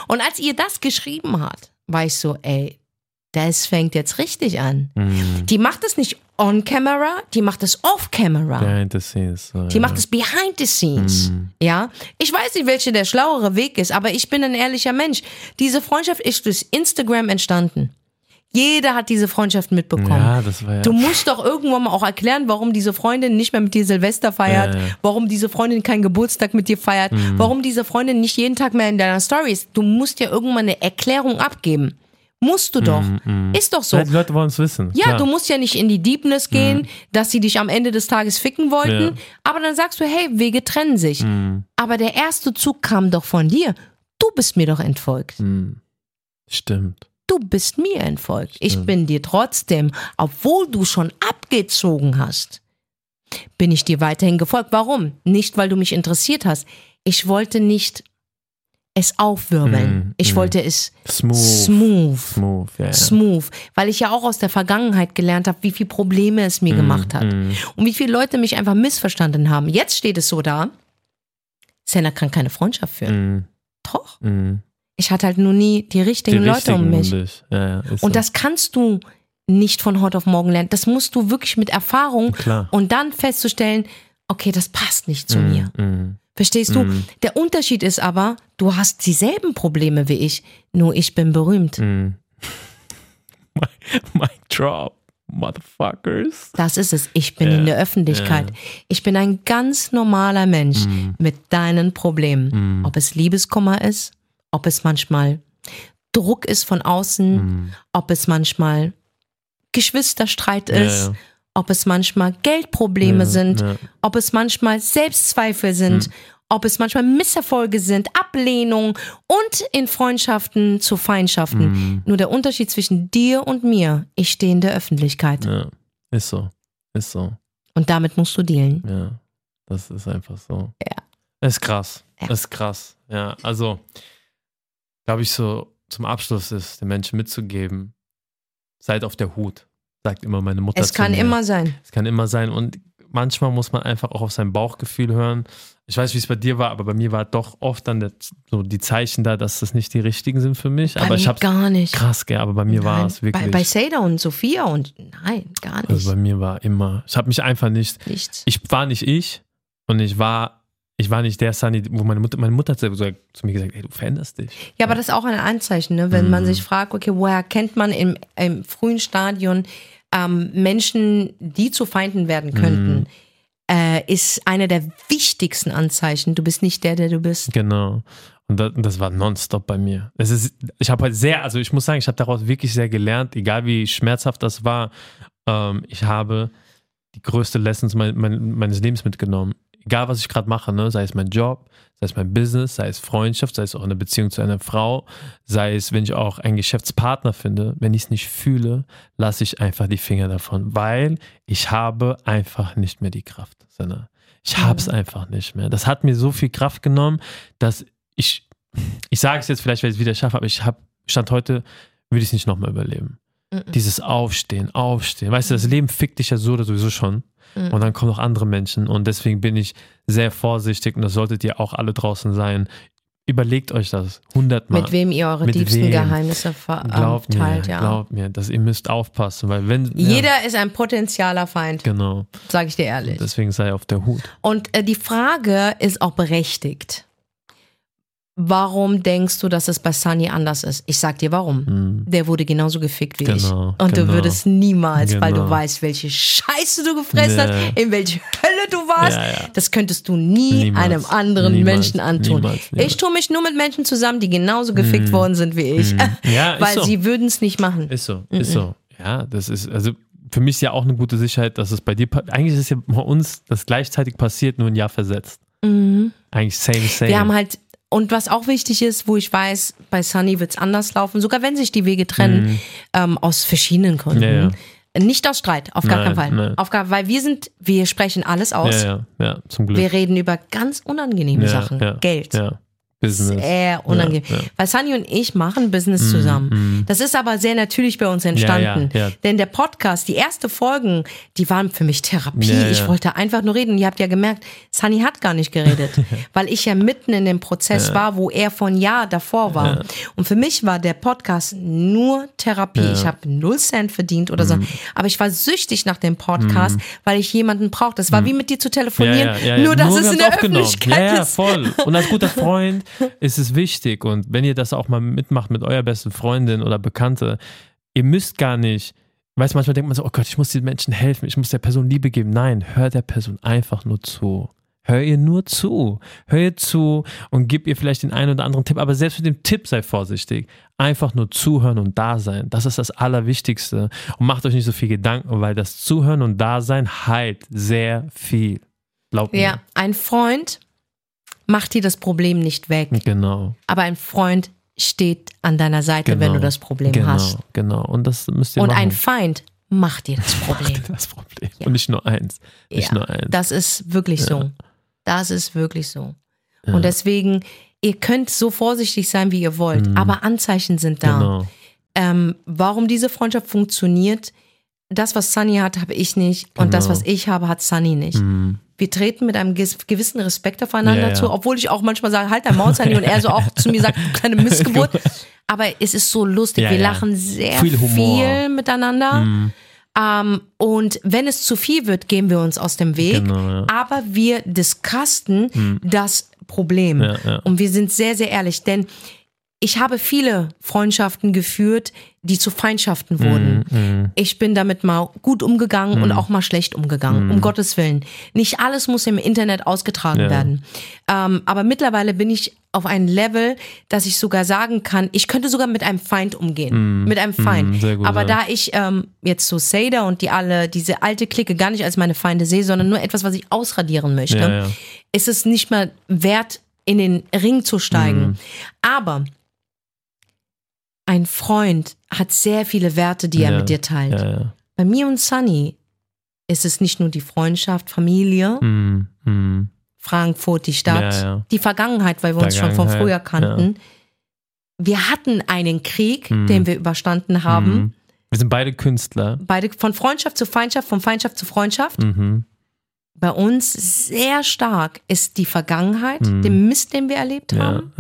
Und als ihr das geschrieben hat, war ich so, ey, das fängt jetzt richtig an. Mhm. Die macht es nicht on camera, die macht es off camera. Behind the scenes. So, Die ja. macht es behind the scenes. Ja. Ich weiß nicht, welcher der schlauere Weg ist, aber ich bin ein ehrlicher Mensch. Diese Freundschaft ist durch Instagram entstanden. Jeder hat diese Freundschaft mitbekommen. Ja, das war ja. Du musst doch irgendwann mal auch erklären, warum diese Freundin nicht mehr mit dir Silvester feiert, Ja, ja. warum diese Freundin keinen Geburtstag mit dir feiert, warum diese Freundin nicht jeden Tag mehr in deiner Story ist. Du musst ja irgendwann eine Erklärung abgeben. Musst du doch. Ist doch so. Die Leute wollen es wissen. Ja, klar. du musst ja nicht in die Deepness gehen, dass sie dich am Ende des Tages ficken wollten, Ja. aber dann sagst du, hey, Wege trennen sich. Aber der erste Zug kam doch von dir. Du bist mir doch entfolgt. Stimmt. Du bist mir entfolgt. Ich bin dir trotzdem, obwohl du schon abgezogen hast, bin ich dir weiterhin gefolgt. Warum? Nicht, weil du mich interessiert hast. Ich wollte nicht es aufwirbeln. Mm, ich mm. wollte es Smooth. smooth Smooth, ja. ja. smooth, weil ich ja auch aus der Vergangenheit gelernt habe, wie viel Probleme es mir gemacht hat mm. und wie viele Leute mich einfach missverstanden haben. Jetzt steht es so da, Senna kann keine Freundschaft führen. Mm, Doch. mm. Ich hatte halt nur nie die Die richtigen Leute um richtigen mich. dich. Ja, Und so. das kannst du nicht von heute auf morgen lernen. Das musst du wirklich mit Erfahrung Klar. und dann festzustellen, okay, das passt nicht zu mir. Verstehst du? Der Unterschied ist aber, du hast dieselben Probleme wie ich, nur ich bin berühmt. Mm. (laughs) My, drop, motherfuckers. Das ist es. Ich bin Ja, in der Öffentlichkeit. Ich bin ein ganz normaler Mensch Mm. mit deinen Problemen. Ob es Liebeskummer ist, ob es manchmal Druck ist von außen, Mm. ob es manchmal Geschwisterstreit ist, ja. Ob es manchmal Geldprobleme Ja, sind, ja. ob es manchmal Selbstzweifel sind, ob es manchmal Misserfolge sind, Ablehnung und in Freundschaften zu Feindschaften. Mm. Nur der Unterschied zwischen dir und mir, ich stehe in der Öffentlichkeit Ja, ist so. Ist so. und damit musst du dealen. Ja, das ist einfach so. Ja. Ist krass. Ist krass. Ja, also, glaube ich, so zum Abschluss ist, den Menschen mitzugeben, seid auf der Hut, sagt immer meine Mutter. Es kann mir. immer sein. Es kann immer sein. Und manchmal muss man einfach auch auf sein Bauchgefühl hören. Ich weiß, wie es bei dir war, aber bei mir war doch oft dann der, so die Zeichen da, dass das nicht die richtigen sind für mich. Bei aber ich habe gar nicht. krass, gell, aber bei mir war Nein. es wirklich. Bei, bei Seda und Sophia und nein, gar nicht. also bei mir war immer, ich habe mich einfach nicht Nichts. ich war nicht ich und ich war, ich war nicht der Sunny, wo meine Mutter, meine Mutter hat zu mir gesagt, ey, du veränderst dich. Ja, aber das ist auch ein Anzeichen, ne? wenn Mhm. man sich fragt, okay, woher kennt man im, im frühen Stadion ähm, Menschen, die zu Feinden werden Mhm. könnten, äh, ist einer der wichtigsten Anzeichen. Du bist nicht der, der du bist. Genau. Und das, das war nonstop bei mir. Es ist, ich habe halt sehr, also ich muss sagen, ich habe daraus wirklich sehr gelernt, egal wie schmerzhaft das war. Ähm, ich habe die größte Lessons mein, mein, meines Lebens mitgenommen. Egal, was ich gerade mache, ne? sei es mein Job, sei es mein Business, sei es Freundschaft, sei es auch eine Beziehung zu einer Frau, sei es, wenn ich auch einen Geschäftspartner finde, wenn ich es nicht fühle, lasse ich einfach die Finger davon, weil ich habe einfach nicht mehr die Kraft. Senna. Ich habe es einfach nicht mehr. Das hat mir so viel Kraft genommen, dass ich, ich sage es jetzt vielleicht, weil ich es wieder schaffe, aber ich habe, Stand heute, würde ich es nicht nochmal überleben. Mhm. Dieses Aufstehen, Aufstehen. Weißt du, das Leben fickt dich ja so oder sowieso schon. Mhm. Und dann kommen noch andere Menschen. Und deswegen bin ich sehr vorsichtig und das solltet ihr auch alle draußen sein. Überlegt euch das hundertmal. Mit wem ihr eure Mit wem? Geheimnisse ähm, Glaubt mir, teilt, ja. glaubt mir, dass ihr müsst aufpassen, weil wenn ja, Jeder ist ein potenzieller Feind, genau, sage ich dir ehrlich. deswegen sei auf der Hut. Und äh, die Frage ist auch berechtigt. Warum denkst du, dass es bei Sunny anders ist? Ich sag dir warum. Hm. Der wurde genauso gefickt wie ich. Genau, Und du genau. würdest niemals, weil du Genau. weißt, welche Scheiße du gefressen Nee. hast, in welche Hölle du warst. Ja, ja. Das könntest du nie Niemals. einem anderen Niemals. Menschen antun. Niemals. Ich tue mich nur mit Menschen zusammen, die genauso gefickt worden sind wie ich. Hm. (laughs) Ja, weil so. sie würden es nicht machen. Ist so, ist so. Ja, das ist, also für mich ist ja auch eine gute Sicherheit, dass es bei dir, eigentlich ist es ja bei uns das gleichzeitig passiert, nur ein Jahr versetzt. Eigentlich same, same. Wir haben halt, und was auch wichtig ist, wo ich weiß, bei Sunny wird es anders laufen, sogar wenn sich die Wege trennen, ähm, aus verschiedenen Gründen. Mhm. Ja, ja. Nicht aus Streit, auf gar Nein, keinen Fall. nein. Auf gar, weil wir sind, wir sprechen alles aus. ja, ja, ja, zum Glück. Wir reden über ganz unangenehme ja, Sachen. Geld. Business. Sehr unangenehm. Ja, ja. Weil Sunny und ich machen Business zusammen. Das ist aber sehr natürlich bei uns entstanden. Ja. Denn der Podcast, die erste Folgen, die waren für mich Therapie. Ich wollte einfach nur reden. Ihr habt ja gemerkt, Sunny hat gar nicht geredet, (laughs) weil ich ja mitten in dem Prozess war, wo er von Jahr davor war. Und für mich war der Podcast nur Therapie. Ich habe null Cent verdient oder Mhm. so. Aber ich war süchtig nach dem Podcast, weil ich jemanden brauchte. Es war wie mit dir zu telefonieren, Mhm. Nur dass wir es in der. Öffentlichkeit ja, ja, ist. voll. Und als guter (laughs) Freund ist es wichtig. Und wenn ihr das auch mal mitmacht mit eurer besten Freundin oder Bekannte, ihr müsst gar nicht, weißt du, manchmal denkt man so, oh Gott, ich muss den Menschen helfen, ich muss der Person Liebe geben. Nein, hör der Person einfach nur zu. Hör ihr nur zu. Hör ihr zu und gib ihr vielleicht den einen oder anderen Tipp. Aber selbst mit dem Tipp sei vorsichtig. Einfach nur zuhören und da sein. Das ist das Allerwichtigste. Und macht euch nicht so viel Gedanken, weil das Zuhören und Dasein heilt sehr viel. Glaubt mir. Ja, ein Freund macht dir das Problem nicht weg, Genau. aber ein Freund steht an deiner Seite, wenn genau. du das Problem genau, hast. Genau. Und das müsst ihr Und machen. ein Feind macht dir das (laughs) Problem. das Problem. Und nicht nur eins. Nicht Ja, nur eins. Das ist wirklich so. Das ist wirklich so. Und deswegen, ihr könnt so vorsichtig sein, wie ihr wollt, aber Anzeichen sind da. Mhm. genau. Ähm, warum diese Freundschaft funktioniert, das, was Sunny hat, habe ich nicht. Und das, Genau. was ich habe, hat Sunny nicht. Wir treten mit einem gewissen Respekt aufeinander Ja, ja. zu, obwohl ich auch manchmal sage, halt dein Maul, Sunny, und er so auch zu mir sagt, du kleine Missgeburt. (laughs) Aber es ist so lustig. Ja, Wir lachen sehr Viel viel, miteinander. Ähm, und wenn es zu viel wird, gehen wir uns aus dem Weg. Genau. Aber wir discussen das Problem. Und wir sind sehr, sehr ehrlich, denn ich habe viele Freundschaften geführt, die zu Feindschaften wurden. Mhm. Ich bin damit mal gut umgegangen Mhm. und auch mal schlecht umgegangen, um Gottes Willen. Nicht alles muss im Internet ausgetragen Ja. werden. Ähm, aber mittlerweile bin ich auf einem Level, dass ich sogar sagen kann, ich könnte sogar mit einem Feind umgehen. Mit einem Feind. Mhm, gut, aber ja. da ich ähm, jetzt so Seda und die alle, diese alte Clique gar nicht als meine Feinde sehe, sondern nur etwas, was ich ausradieren möchte, Ja, ist es nicht mehr wert, in den Ring zu steigen. Mhm. Aber ein Freund hat sehr viele Werte, die er Ja, mit dir teilt. Ja, ja. Bei mir und Sunny ist es nicht nur die Freundschaft, Familie, Mhm. Mhm. Frankfurt, die Stadt, die Vergangenheit, weil wir uns schon von früher kannten. Wir hatten einen Krieg, Mhm. den wir überstanden haben. Wir sind beide Künstler. Beide von Freundschaft zu Feindschaft, von Feindschaft zu Freundschaft. Mhm. Bei uns sehr stark ist die Vergangenheit, Mhm. der Mist, den wir erlebt haben.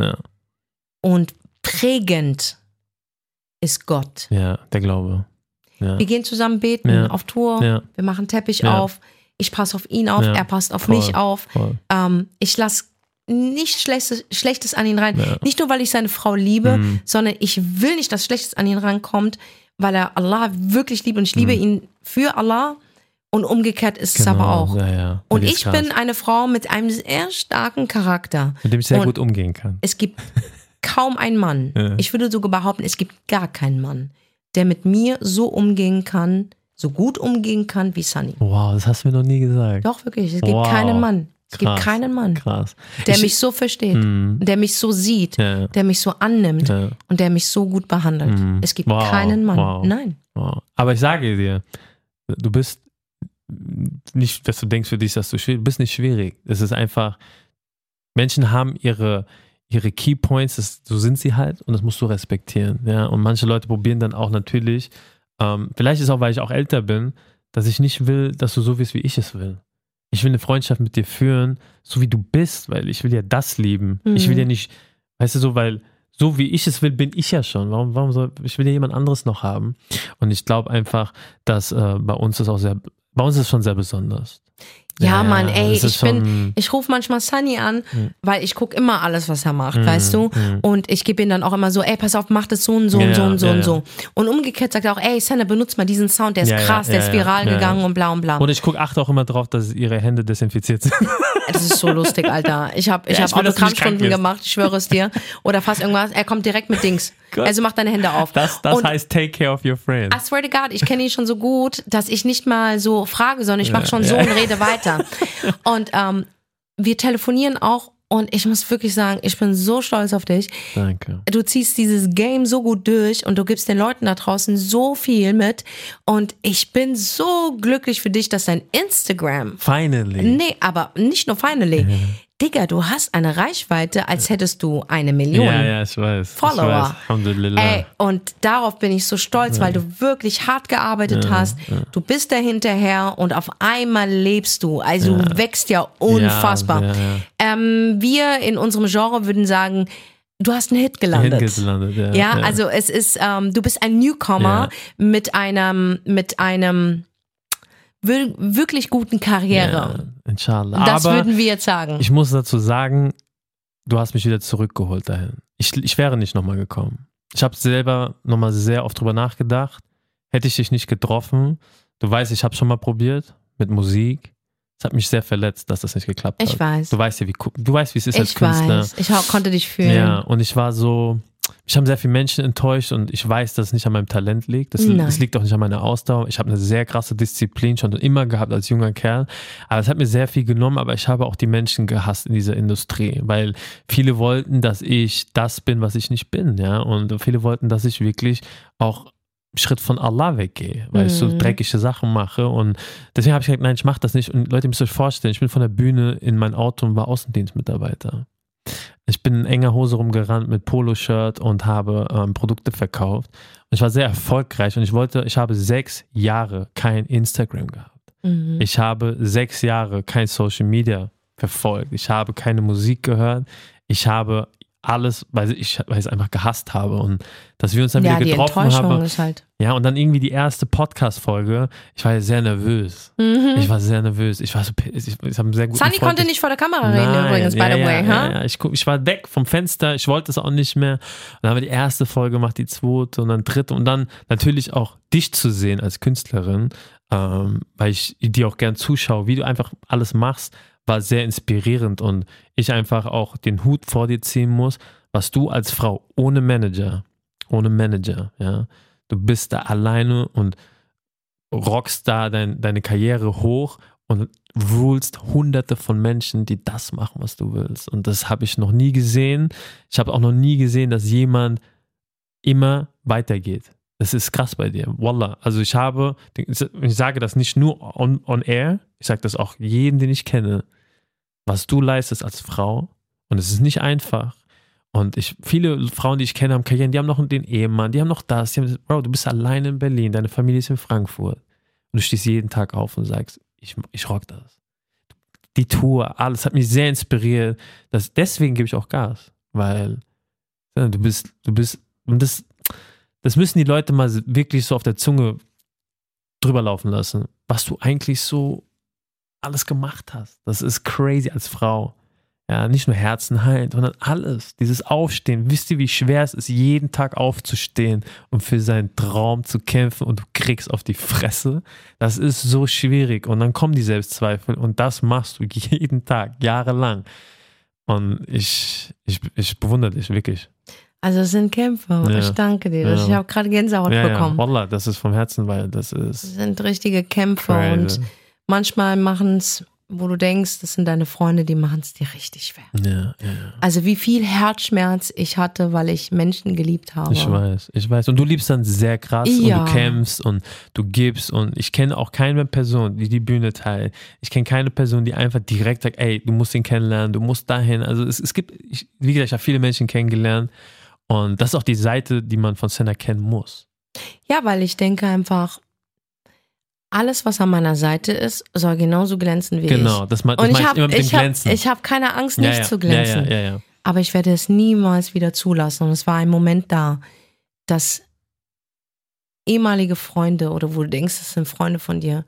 Und prägend ist Gott. ja, der Glaube. Ja. Wir gehen zusammen beten Ja. auf Tour. Ja, Wir machen Teppich auf. Ich passe auf ihn auf, er passt auf Voll. mich auf. Ähm, ich lasse nichts Schlechtes, Schlechtes an ihn rein. Nicht nur, weil ich seine Frau liebe, Mhm. sondern ich will nicht, dass Schlechtes an ihn rankommt, weil er Allah wirklich liebt und ich liebe Mhm. ihn für Allah und umgekehrt ist es aber auch. Genau, Ja, ja. Und ich bin eine Frau mit einem sehr starken Charakter. mit dem ich sehr und- gut umgehen kann. Es gibt (laughs) kaum einen Mann, Ja. ich würde sogar behaupten, es gibt gar keinen Mann, der mit mir so umgehen kann, so gut umgehen kann wie Sunny. Wow, das hast du mir noch nie gesagt. Doch, wirklich. Es gibt Wow. keinen Mann. Es gibt Krass. keinen Mann, Krass. der Ich- mich so versteht, Mhm. der mich so sieht, Ja, der mich so annimmt Ja. und der mich so gut behandelt. Mhm. Es gibt Wow, keinen Mann. wow. Nein. Wow. Aber ich sage dir, du bist nicht, dass du denkst für dich, dass du schwierig, du bist nicht schwierig. Es ist einfach, Menschen haben ihre, ihre Key Points, das, so sind sie halt und das musst du respektieren. Ja? Und manche Leute probieren dann auch natürlich, ähm, vielleicht ist es auch, weil ich auch älter bin, dass ich nicht will, dass du so wirst, wie ich es will. Ich will eine Freundschaft mit dir führen, so wie du bist, weil ich will ja das lieben. Ich will Mhm. ja nicht, weißt du, so, weil so wie ich es will, bin ich ja schon. Warum, warum soll, ich will ja jemand anderes noch haben. Und ich glaube einfach, dass äh, bei uns ist auch sehr, bei uns ist es schon sehr besonders. Ja, Mann, ey, es ist ich bin- Ich rufe manchmal Sunny an, Mhm. weil ich gucke immer alles, was er macht, Mhm, weißt du? Und ich gebe ihm dann auch immer so, ey, pass auf, mach das so und so Ja, und so und so ja, und ja. so. Und umgekehrt sagt er auch, ey, Sanna, benutzt mal diesen Sound, der ist Ja, ja, krass, der ja, ist ja, viral ja, gegangen ja. und bla und bla. Und ich gucke, achte auch immer drauf, dass ihre Hände desinfiziert sind. (laughs) Das ist so lustig, Alter. Ich habe ich Ja, hab Autogrammstunden gemacht, ich schwöre es dir. Oder fast irgendwas. Er kommt direkt mit Dings. (laughs) Gott. Also mach deine Hände auf. Das, das und heißt, take care of your friends. I swear to God, ich kenne ihn schon so gut, dass ich nicht mal so frage, sondern ich mache Ja, schon ja. so und rede weiter. Und ähm, wir telefonieren auch und ich muss wirklich sagen, ich bin so stolz auf dich. Danke. Du ziehst dieses Game so gut durch und du gibst den Leuten da draußen so viel mit. Und ich bin so glücklich für dich, dass dein Instagram Finally. Nee, aber nicht nur finally. Digga, du hast eine Reichweite, als hättest du eine Million. Ja, ja, ich weiß. Follower. Ich weiß. Ey, und darauf bin ich so stolz, weil du wirklich hart gearbeitet hast. Du bist da hinterher und auf einmal lebst du. Also du wächst ja unfassbar. Ja, ja, ja. Ähm, wir in unserem Genre würden sagen, du hast einen Hit gelandet. Hit gelandet, ja, Ja, ja. also es ist, ähm, du bist ein Newcomer mit einem, mit einem wirklich guten Karriere. Ja, inshallah. Das Aber würden wir jetzt sagen. ich muss dazu sagen, du hast mich wieder zurückgeholt dahin. Ich, ich wäre nicht nochmal gekommen. Ich habe selber nochmal sehr oft drüber nachgedacht. Hätte ich dich nicht getroffen, du weißt, ich habe schon mal probiert mit Musik. Es hat mich sehr verletzt, dass das nicht geklappt hat. Ich weiß. Du weißt ja, wie, du weißt, wie es ist als ich Künstler. weiß. Ich konnte dich fühlen. Ja, und ich war so, mich haben sehr viele Menschen enttäuscht und ich weiß, dass es nicht an meinem Talent liegt. Es, Nein. es liegt auch nicht an meiner Ausdauer. Ich habe eine sehr krasse Disziplin schon immer gehabt als junger Kerl. Aber es hat mir sehr viel genommen, aber ich habe auch die Menschen gehasst in dieser Industrie, weil viele wollten, dass ich das bin, was ich nicht bin, ja. Und viele wollten, dass ich wirklich auch Schritt von Allah weggehe, weil ich so Mhm. dreckige Sachen mache und deswegen habe ich gesagt, nein, ich mache das nicht und Leute, ihr müsst euch vorstellen, ich bin von der Bühne in mein Auto und war Außendienstmitarbeiter. Ich bin in enger Hose rumgerannt mit Poloshirt und habe ähm, Produkte verkauft und ich war sehr erfolgreich und ich wollte, ich habe sechs Jahre kein Instagram gehabt. Mhm. Ich habe sechs Jahre kein Social Media verfolgt. Ich habe keine Musik gehört. Ich habe alles, weil ich, weil ich es einfach gehasst habe und dass wir uns dann ja, wieder getroffen haben. halt. Ja, und dann irgendwie die erste Podcast-Folge, ich war sehr nervös. Ich war sehr nervös. Ich war so, ich, ich habe einen sehr guten Mhm. Sunny Freund. konnte nicht vor der Kamera reden Nein, übrigens, by ja, the ja, way. ja, ja. Ich, ich war weg vom Fenster, ich wollte es auch nicht mehr. Und dann haben wir die erste Folge gemacht, die zweite und dann dritte und dann natürlich auch dich zu sehen als Künstlerin, ähm, weil ich dir auch gern zuschaue, wie du einfach alles machst, war sehr inspirierend und ich einfach auch den Hut vor dir ziehen muss, was du als Frau ohne Manager, ohne Manager, ja, du bist da alleine und rockst da dein, deine Karriere hoch und rulst hunderte von Menschen, die das machen, was du willst. Und das habe ich noch nie gesehen. Ich habe auch noch nie gesehen, dass jemand immer weitergeht. Das ist krass bei dir. Wallah. Also ich habe, ich sage das nicht nur on, on air, ich sage das auch jedem, den ich kenne, was du leistest als Frau. Und es ist nicht einfach. Und ich, viele Frauen, die ich kenne, haben Karrieren, die haben noch den Ehemann, die haben noch das. Die haben, Bro, du bist alleine in Berlin, deine Familie ist in Frankfurt. Und du stehst jeden Tag auf und sagst, ich, ich rock das. Die Tour, alles hat mich sehr inspiriert. Das, deswegen gebe ich auch Gas, weil ja, du bist, du bist, und das, das müssen die Leute mal wirklich so auf der Zunge drüber laufen lassen, was du eigentlich so alles gemacht hast. Das ist crazy als Frau. Ja, nicht nur Herzen heilen, sondern alles. Dieses Aufstehen. Wisst ihr, wie schwer es ist, jeden Tag aufzustehen und für seinen Traum zu kämpfen und du kriegst auf die Fresse? Das ist so schwierig. Und dann kommen die Selbstzweifel und das machst du (laughs) jeden Tag, jahrelang. Und ich, ich, ich bewundere dich wirklich. Also es sind Kämpfe. Ja. Ich danke dir. Ja. Ich habe gerade Gänsehaut Ja, ja, bekommen. Wallah, das ist vom Herzen, weil das Es ist sind richtige Kämpfe crazy. und manchmal machen es, wo du denkst, das sind deine Freunde, die machen es dir richtig schwer. Ja, ja, ja. Also wie viel Herzschmerz ich hatte, weil ich Menschen geliebt habe. Ich weiß, ich weiß. Und du liebst dann sehr krass Ja. und du kämpfst und du gibst und ich kenne auch keine Person, die die Bühne teilt. Ich kenne keine Person, die einfach direkt sagt, ey, du musst ihn kennenlernen, du musst dahin. Also es, es gibt, ich, wie gesagt, ich habe viele Menschen kennengelernt und das ist auch die Seite, die man von Senna kennen muss. Ja, weil ich denke einfach, alles, was an meiner Seite ist, soll genauso glänzen wie Genau, ich. das, mein- das Und ich habe immer mit dem ich hab, Glänzen. ich hab keine Angst, ja, nicht ja, zu glänzen. Ja, ja, ja, ja. Aber ich werde es niemals wieder zulassen. Und es war ein Moment da, dass ehemalige Freunde oder wo du denkst, das sind Freunde von dir,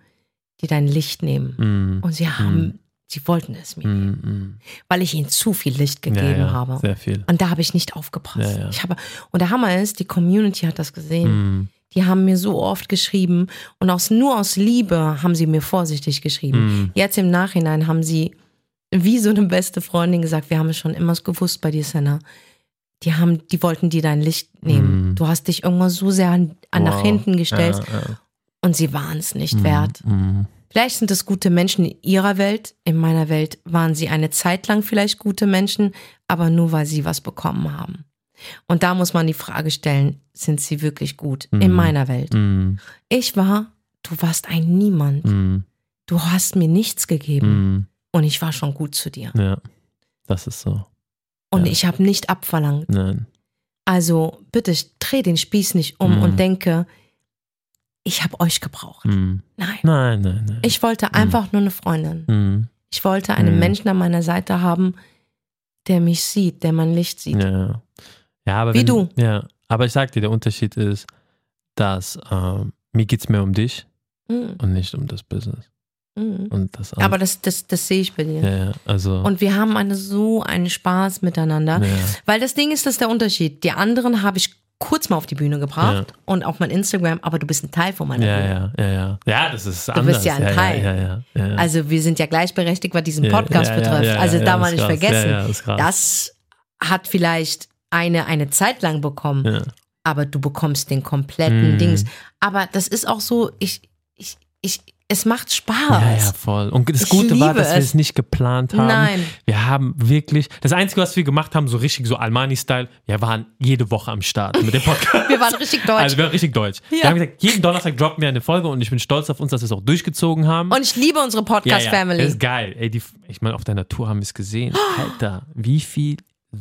die dein Licht nehmen. Mm, Und sie haben, sie wollten es mir, mm, mm. weil ich ihnen zu viel Licht ja, gegeben ja, habe. Sehr viel. Und da habe ich nicht aufgepasst. Ja, ja. Ich habe, und der Hammer ist, die Community hat das gesehen. Mm, Die haben mir so oft geschrieben und aus, nur aus Liebe haben sie mir vorsichtig geschrieben. mm. Jetzt im Nachhinein haben sie wie so eine beste Freundin gesagt, wir haben es schon immer gewusst bei dir, Senna. Die haben, die wollten dir dein Licht nehmen. Mhm. Du hast dich irgendwann so sehr an, an nach Wow. hinten gestellt Ja, ja. und sie waren es nicht Mm, wert. mm. Vielleicht sind es gute Menschen in ihrer Welt. In meiner Welt waren sie eine Zeit lang vielleicht gute Menschen, aber nur weil sie was bekommen haben. Und da muss man die Frage stellen, sind sie wirklich gut in Mhm. meiner Welt? Mm, Ich war, du warst ein Niemand. mm, Du hast mir nichts gegeben mm. und ich war schon gut zu dir. Ja, das ist so. Und Ja. ich habe nicht abverlangt. Nein. Also bitte dreh den Spieß nicht um Mhm. und denke, ich habe euch gebraucht. Mm. Nein. Nein, nein, nein. Ich wollte einfach nur eine Freundin. Mm. Ich wollte einen. Menschen an meiner Seite haben, der mich sieht, der mein Licht sieht. Ja. ja, aber Wie wenn, du. Ja, aber ich sag dir, der Unterschied ist, dass ähm, mir geht's mehr um dich und nicht um das Business. Und das Aber das, das, das sehe ich bei dir. ja, ja, also Und wir haben eine, so einen Spaß miteinander. ja, Weil das Ding ist, das ist der Unterschied. Die anderen habe ich kurz mal auf die Bühne gebracht und auf mein Instagram, aber du bist ein Teil von meiner ja, Bühne. ja, ja, ja. Ja, das ist Du anders. bist ja ein ja, Teil. Ja, ja, ja, ja. Also wir sind ja gleichberechtigt, was diesen Ja, Podcast ja, ja, betrifft. ja, also ja, da ja, mal nicht krass. vergessen. Ja, ja, krass. Das hat vielleicht eine, eine Zeit lang bekommen, ja. aber du bekommst den kompletten Mhm. Dings. Aber das ist auch so, ich, ich, ich, es macht Spaß. Ja, ja, voll. Und das Ich Gute war, dass wir es. nicht geplant haben. Nein. Wir haben wirklich, das Einzige, was wir gemacht haben, so richtig so Almani-Style, wir waren jede Woche am Start mit dem Podcast. (laughs) Wir waren richtig deutsch. Also wir waren richtig deutsch. Wir Ja. haben gesagt, jeden Donnerstag droppen wir eine Folge und ich bin stolz auf uns, dass wir es auch durchgezogen haben. und ich liebe unsere ja, ja, Podcast-Family. Das ist geil. Ey, die, ich meine, auf deiner Tour haben wir es gesehen. (gasps) Alter, wie viel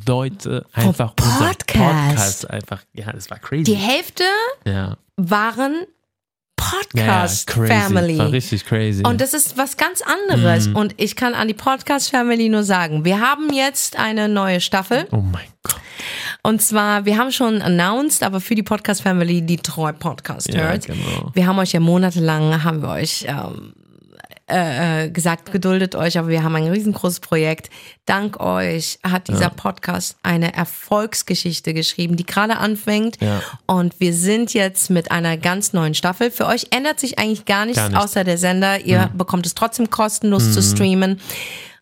Leute einfach unser Podcast. Podcast einfach, ja, das war crazy. Die Hälfte ja. waren Ja, ja, Podcast-Family. War richtig crazy. Und das ist was ganz anderes. Mhm. Und ich kann an die Podcast-Family nur sagen, wir haben jetzt eine neue Staffel. oh mein Gott. Und zwar, wir haben schon announced, aber für die Podcast Family, die treu Podcast Ja, hört. genau. Wir haben euch ja monatelang, haben wir euch ähm, äh, äh, gesagt, geduldet euch, aber wir haben ein riesengroßes Projekt. Dank euch hat dieser Podcast eine Erfolgsgeschichte geschrieben, die gerade anfängt. Ja. Und wir sind jetzt mit einer ganz neuen Staffel. Für euch ändert sich eigentlich gar nichts, Gar nichts. außer der Sender. Ihr Mhm. bekommt es trotzdem kostenlos zu streamen.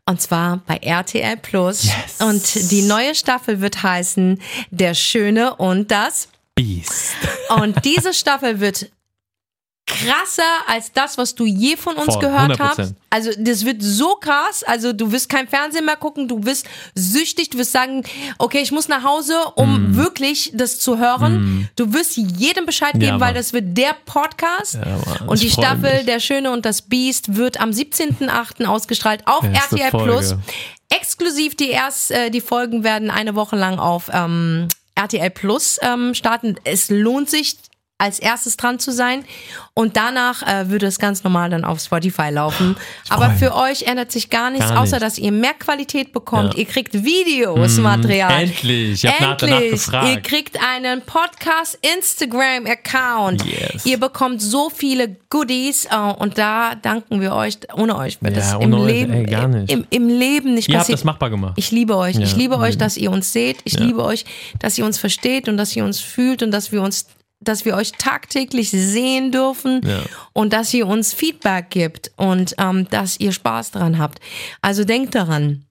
Und zwar bei RTL Plus. Yes. Und die neue Staffel wird heißen Der Schöne und das. Beast. Und diese Staffel wird krasser als das, was du je von uns Voll, gehört 100%. hast. Also das wird so krass. Also du wirst kein Fernsehen mehr gucken, du wirst süchtig, du wirst sagen, okay, ich muss nach Hause, um Mm. wirklich das zu hören. Du wirst jedem Bescheid geben, Ja, weil das wird der Podcast. Ja, Mann, und die Staffel mich. Der Schöne und das Biest wird am 17.08. ausgestrahlt auf Erste RTL Folge. Plus. Exklusiv die erst, äh, die Folgen werden eine Woche lang auf ähm, RTL Plus ähm, starten. Es lohnt sich als erstes dran zu sein und danach äh, würde es ganz normal dann auf Spotify laufen. Aber für euch ändert sich gar nichts, Gar außer nicht. dass ihr mehr Qualität bekommt. Ja. Ihr kriegt Videos, Material. Endlich. Ich hab nach- Endlich. gefragt. Ihr kriegt einen Podcast Instagram Account. Yes. Ihr bekommt so viele Goodies äh, und da danken wir euch. Ohne euch wird Ja, im euch, Leben ey, gar nicht. Im, im Leben nicht Ihr habt passieren. das machbar gemacht. Ich liebe euch. Ich Ja, liebe euch, dass ihr uns seht. Ich liebe euch, dass ihr uns versteht und dass ihr uns fühlt und dass wir uns dass wir euch tagtäglich sehen dürfen Ja. und dass ihr uns Feedback gibt und ähm, dass ihr Spaß daran habt. Also denkt daran,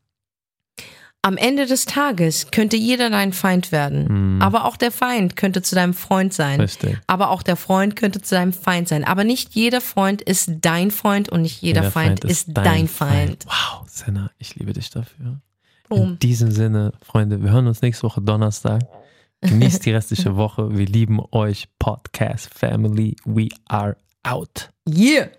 am Ende des Tages könnte jeder dein Feind werden, aber auch der Feind könnte zu deinem Freund sein. Mhm. Richtig. Aber auch der Freund könnte zu deinem Feind sein. Aber nicht jeder Freund ist dein Freund und nicht jeder, Feind, ist dein, Feind. Wow, Senna, ich liebe dich dafür. Boom. In diesem Sinne, Freunde, wir hören uns nächste Woche Donnerstag. Genießt die restliche (laughs) Woche. Wir lieben euch, Podcast Family. We are out. Yeah!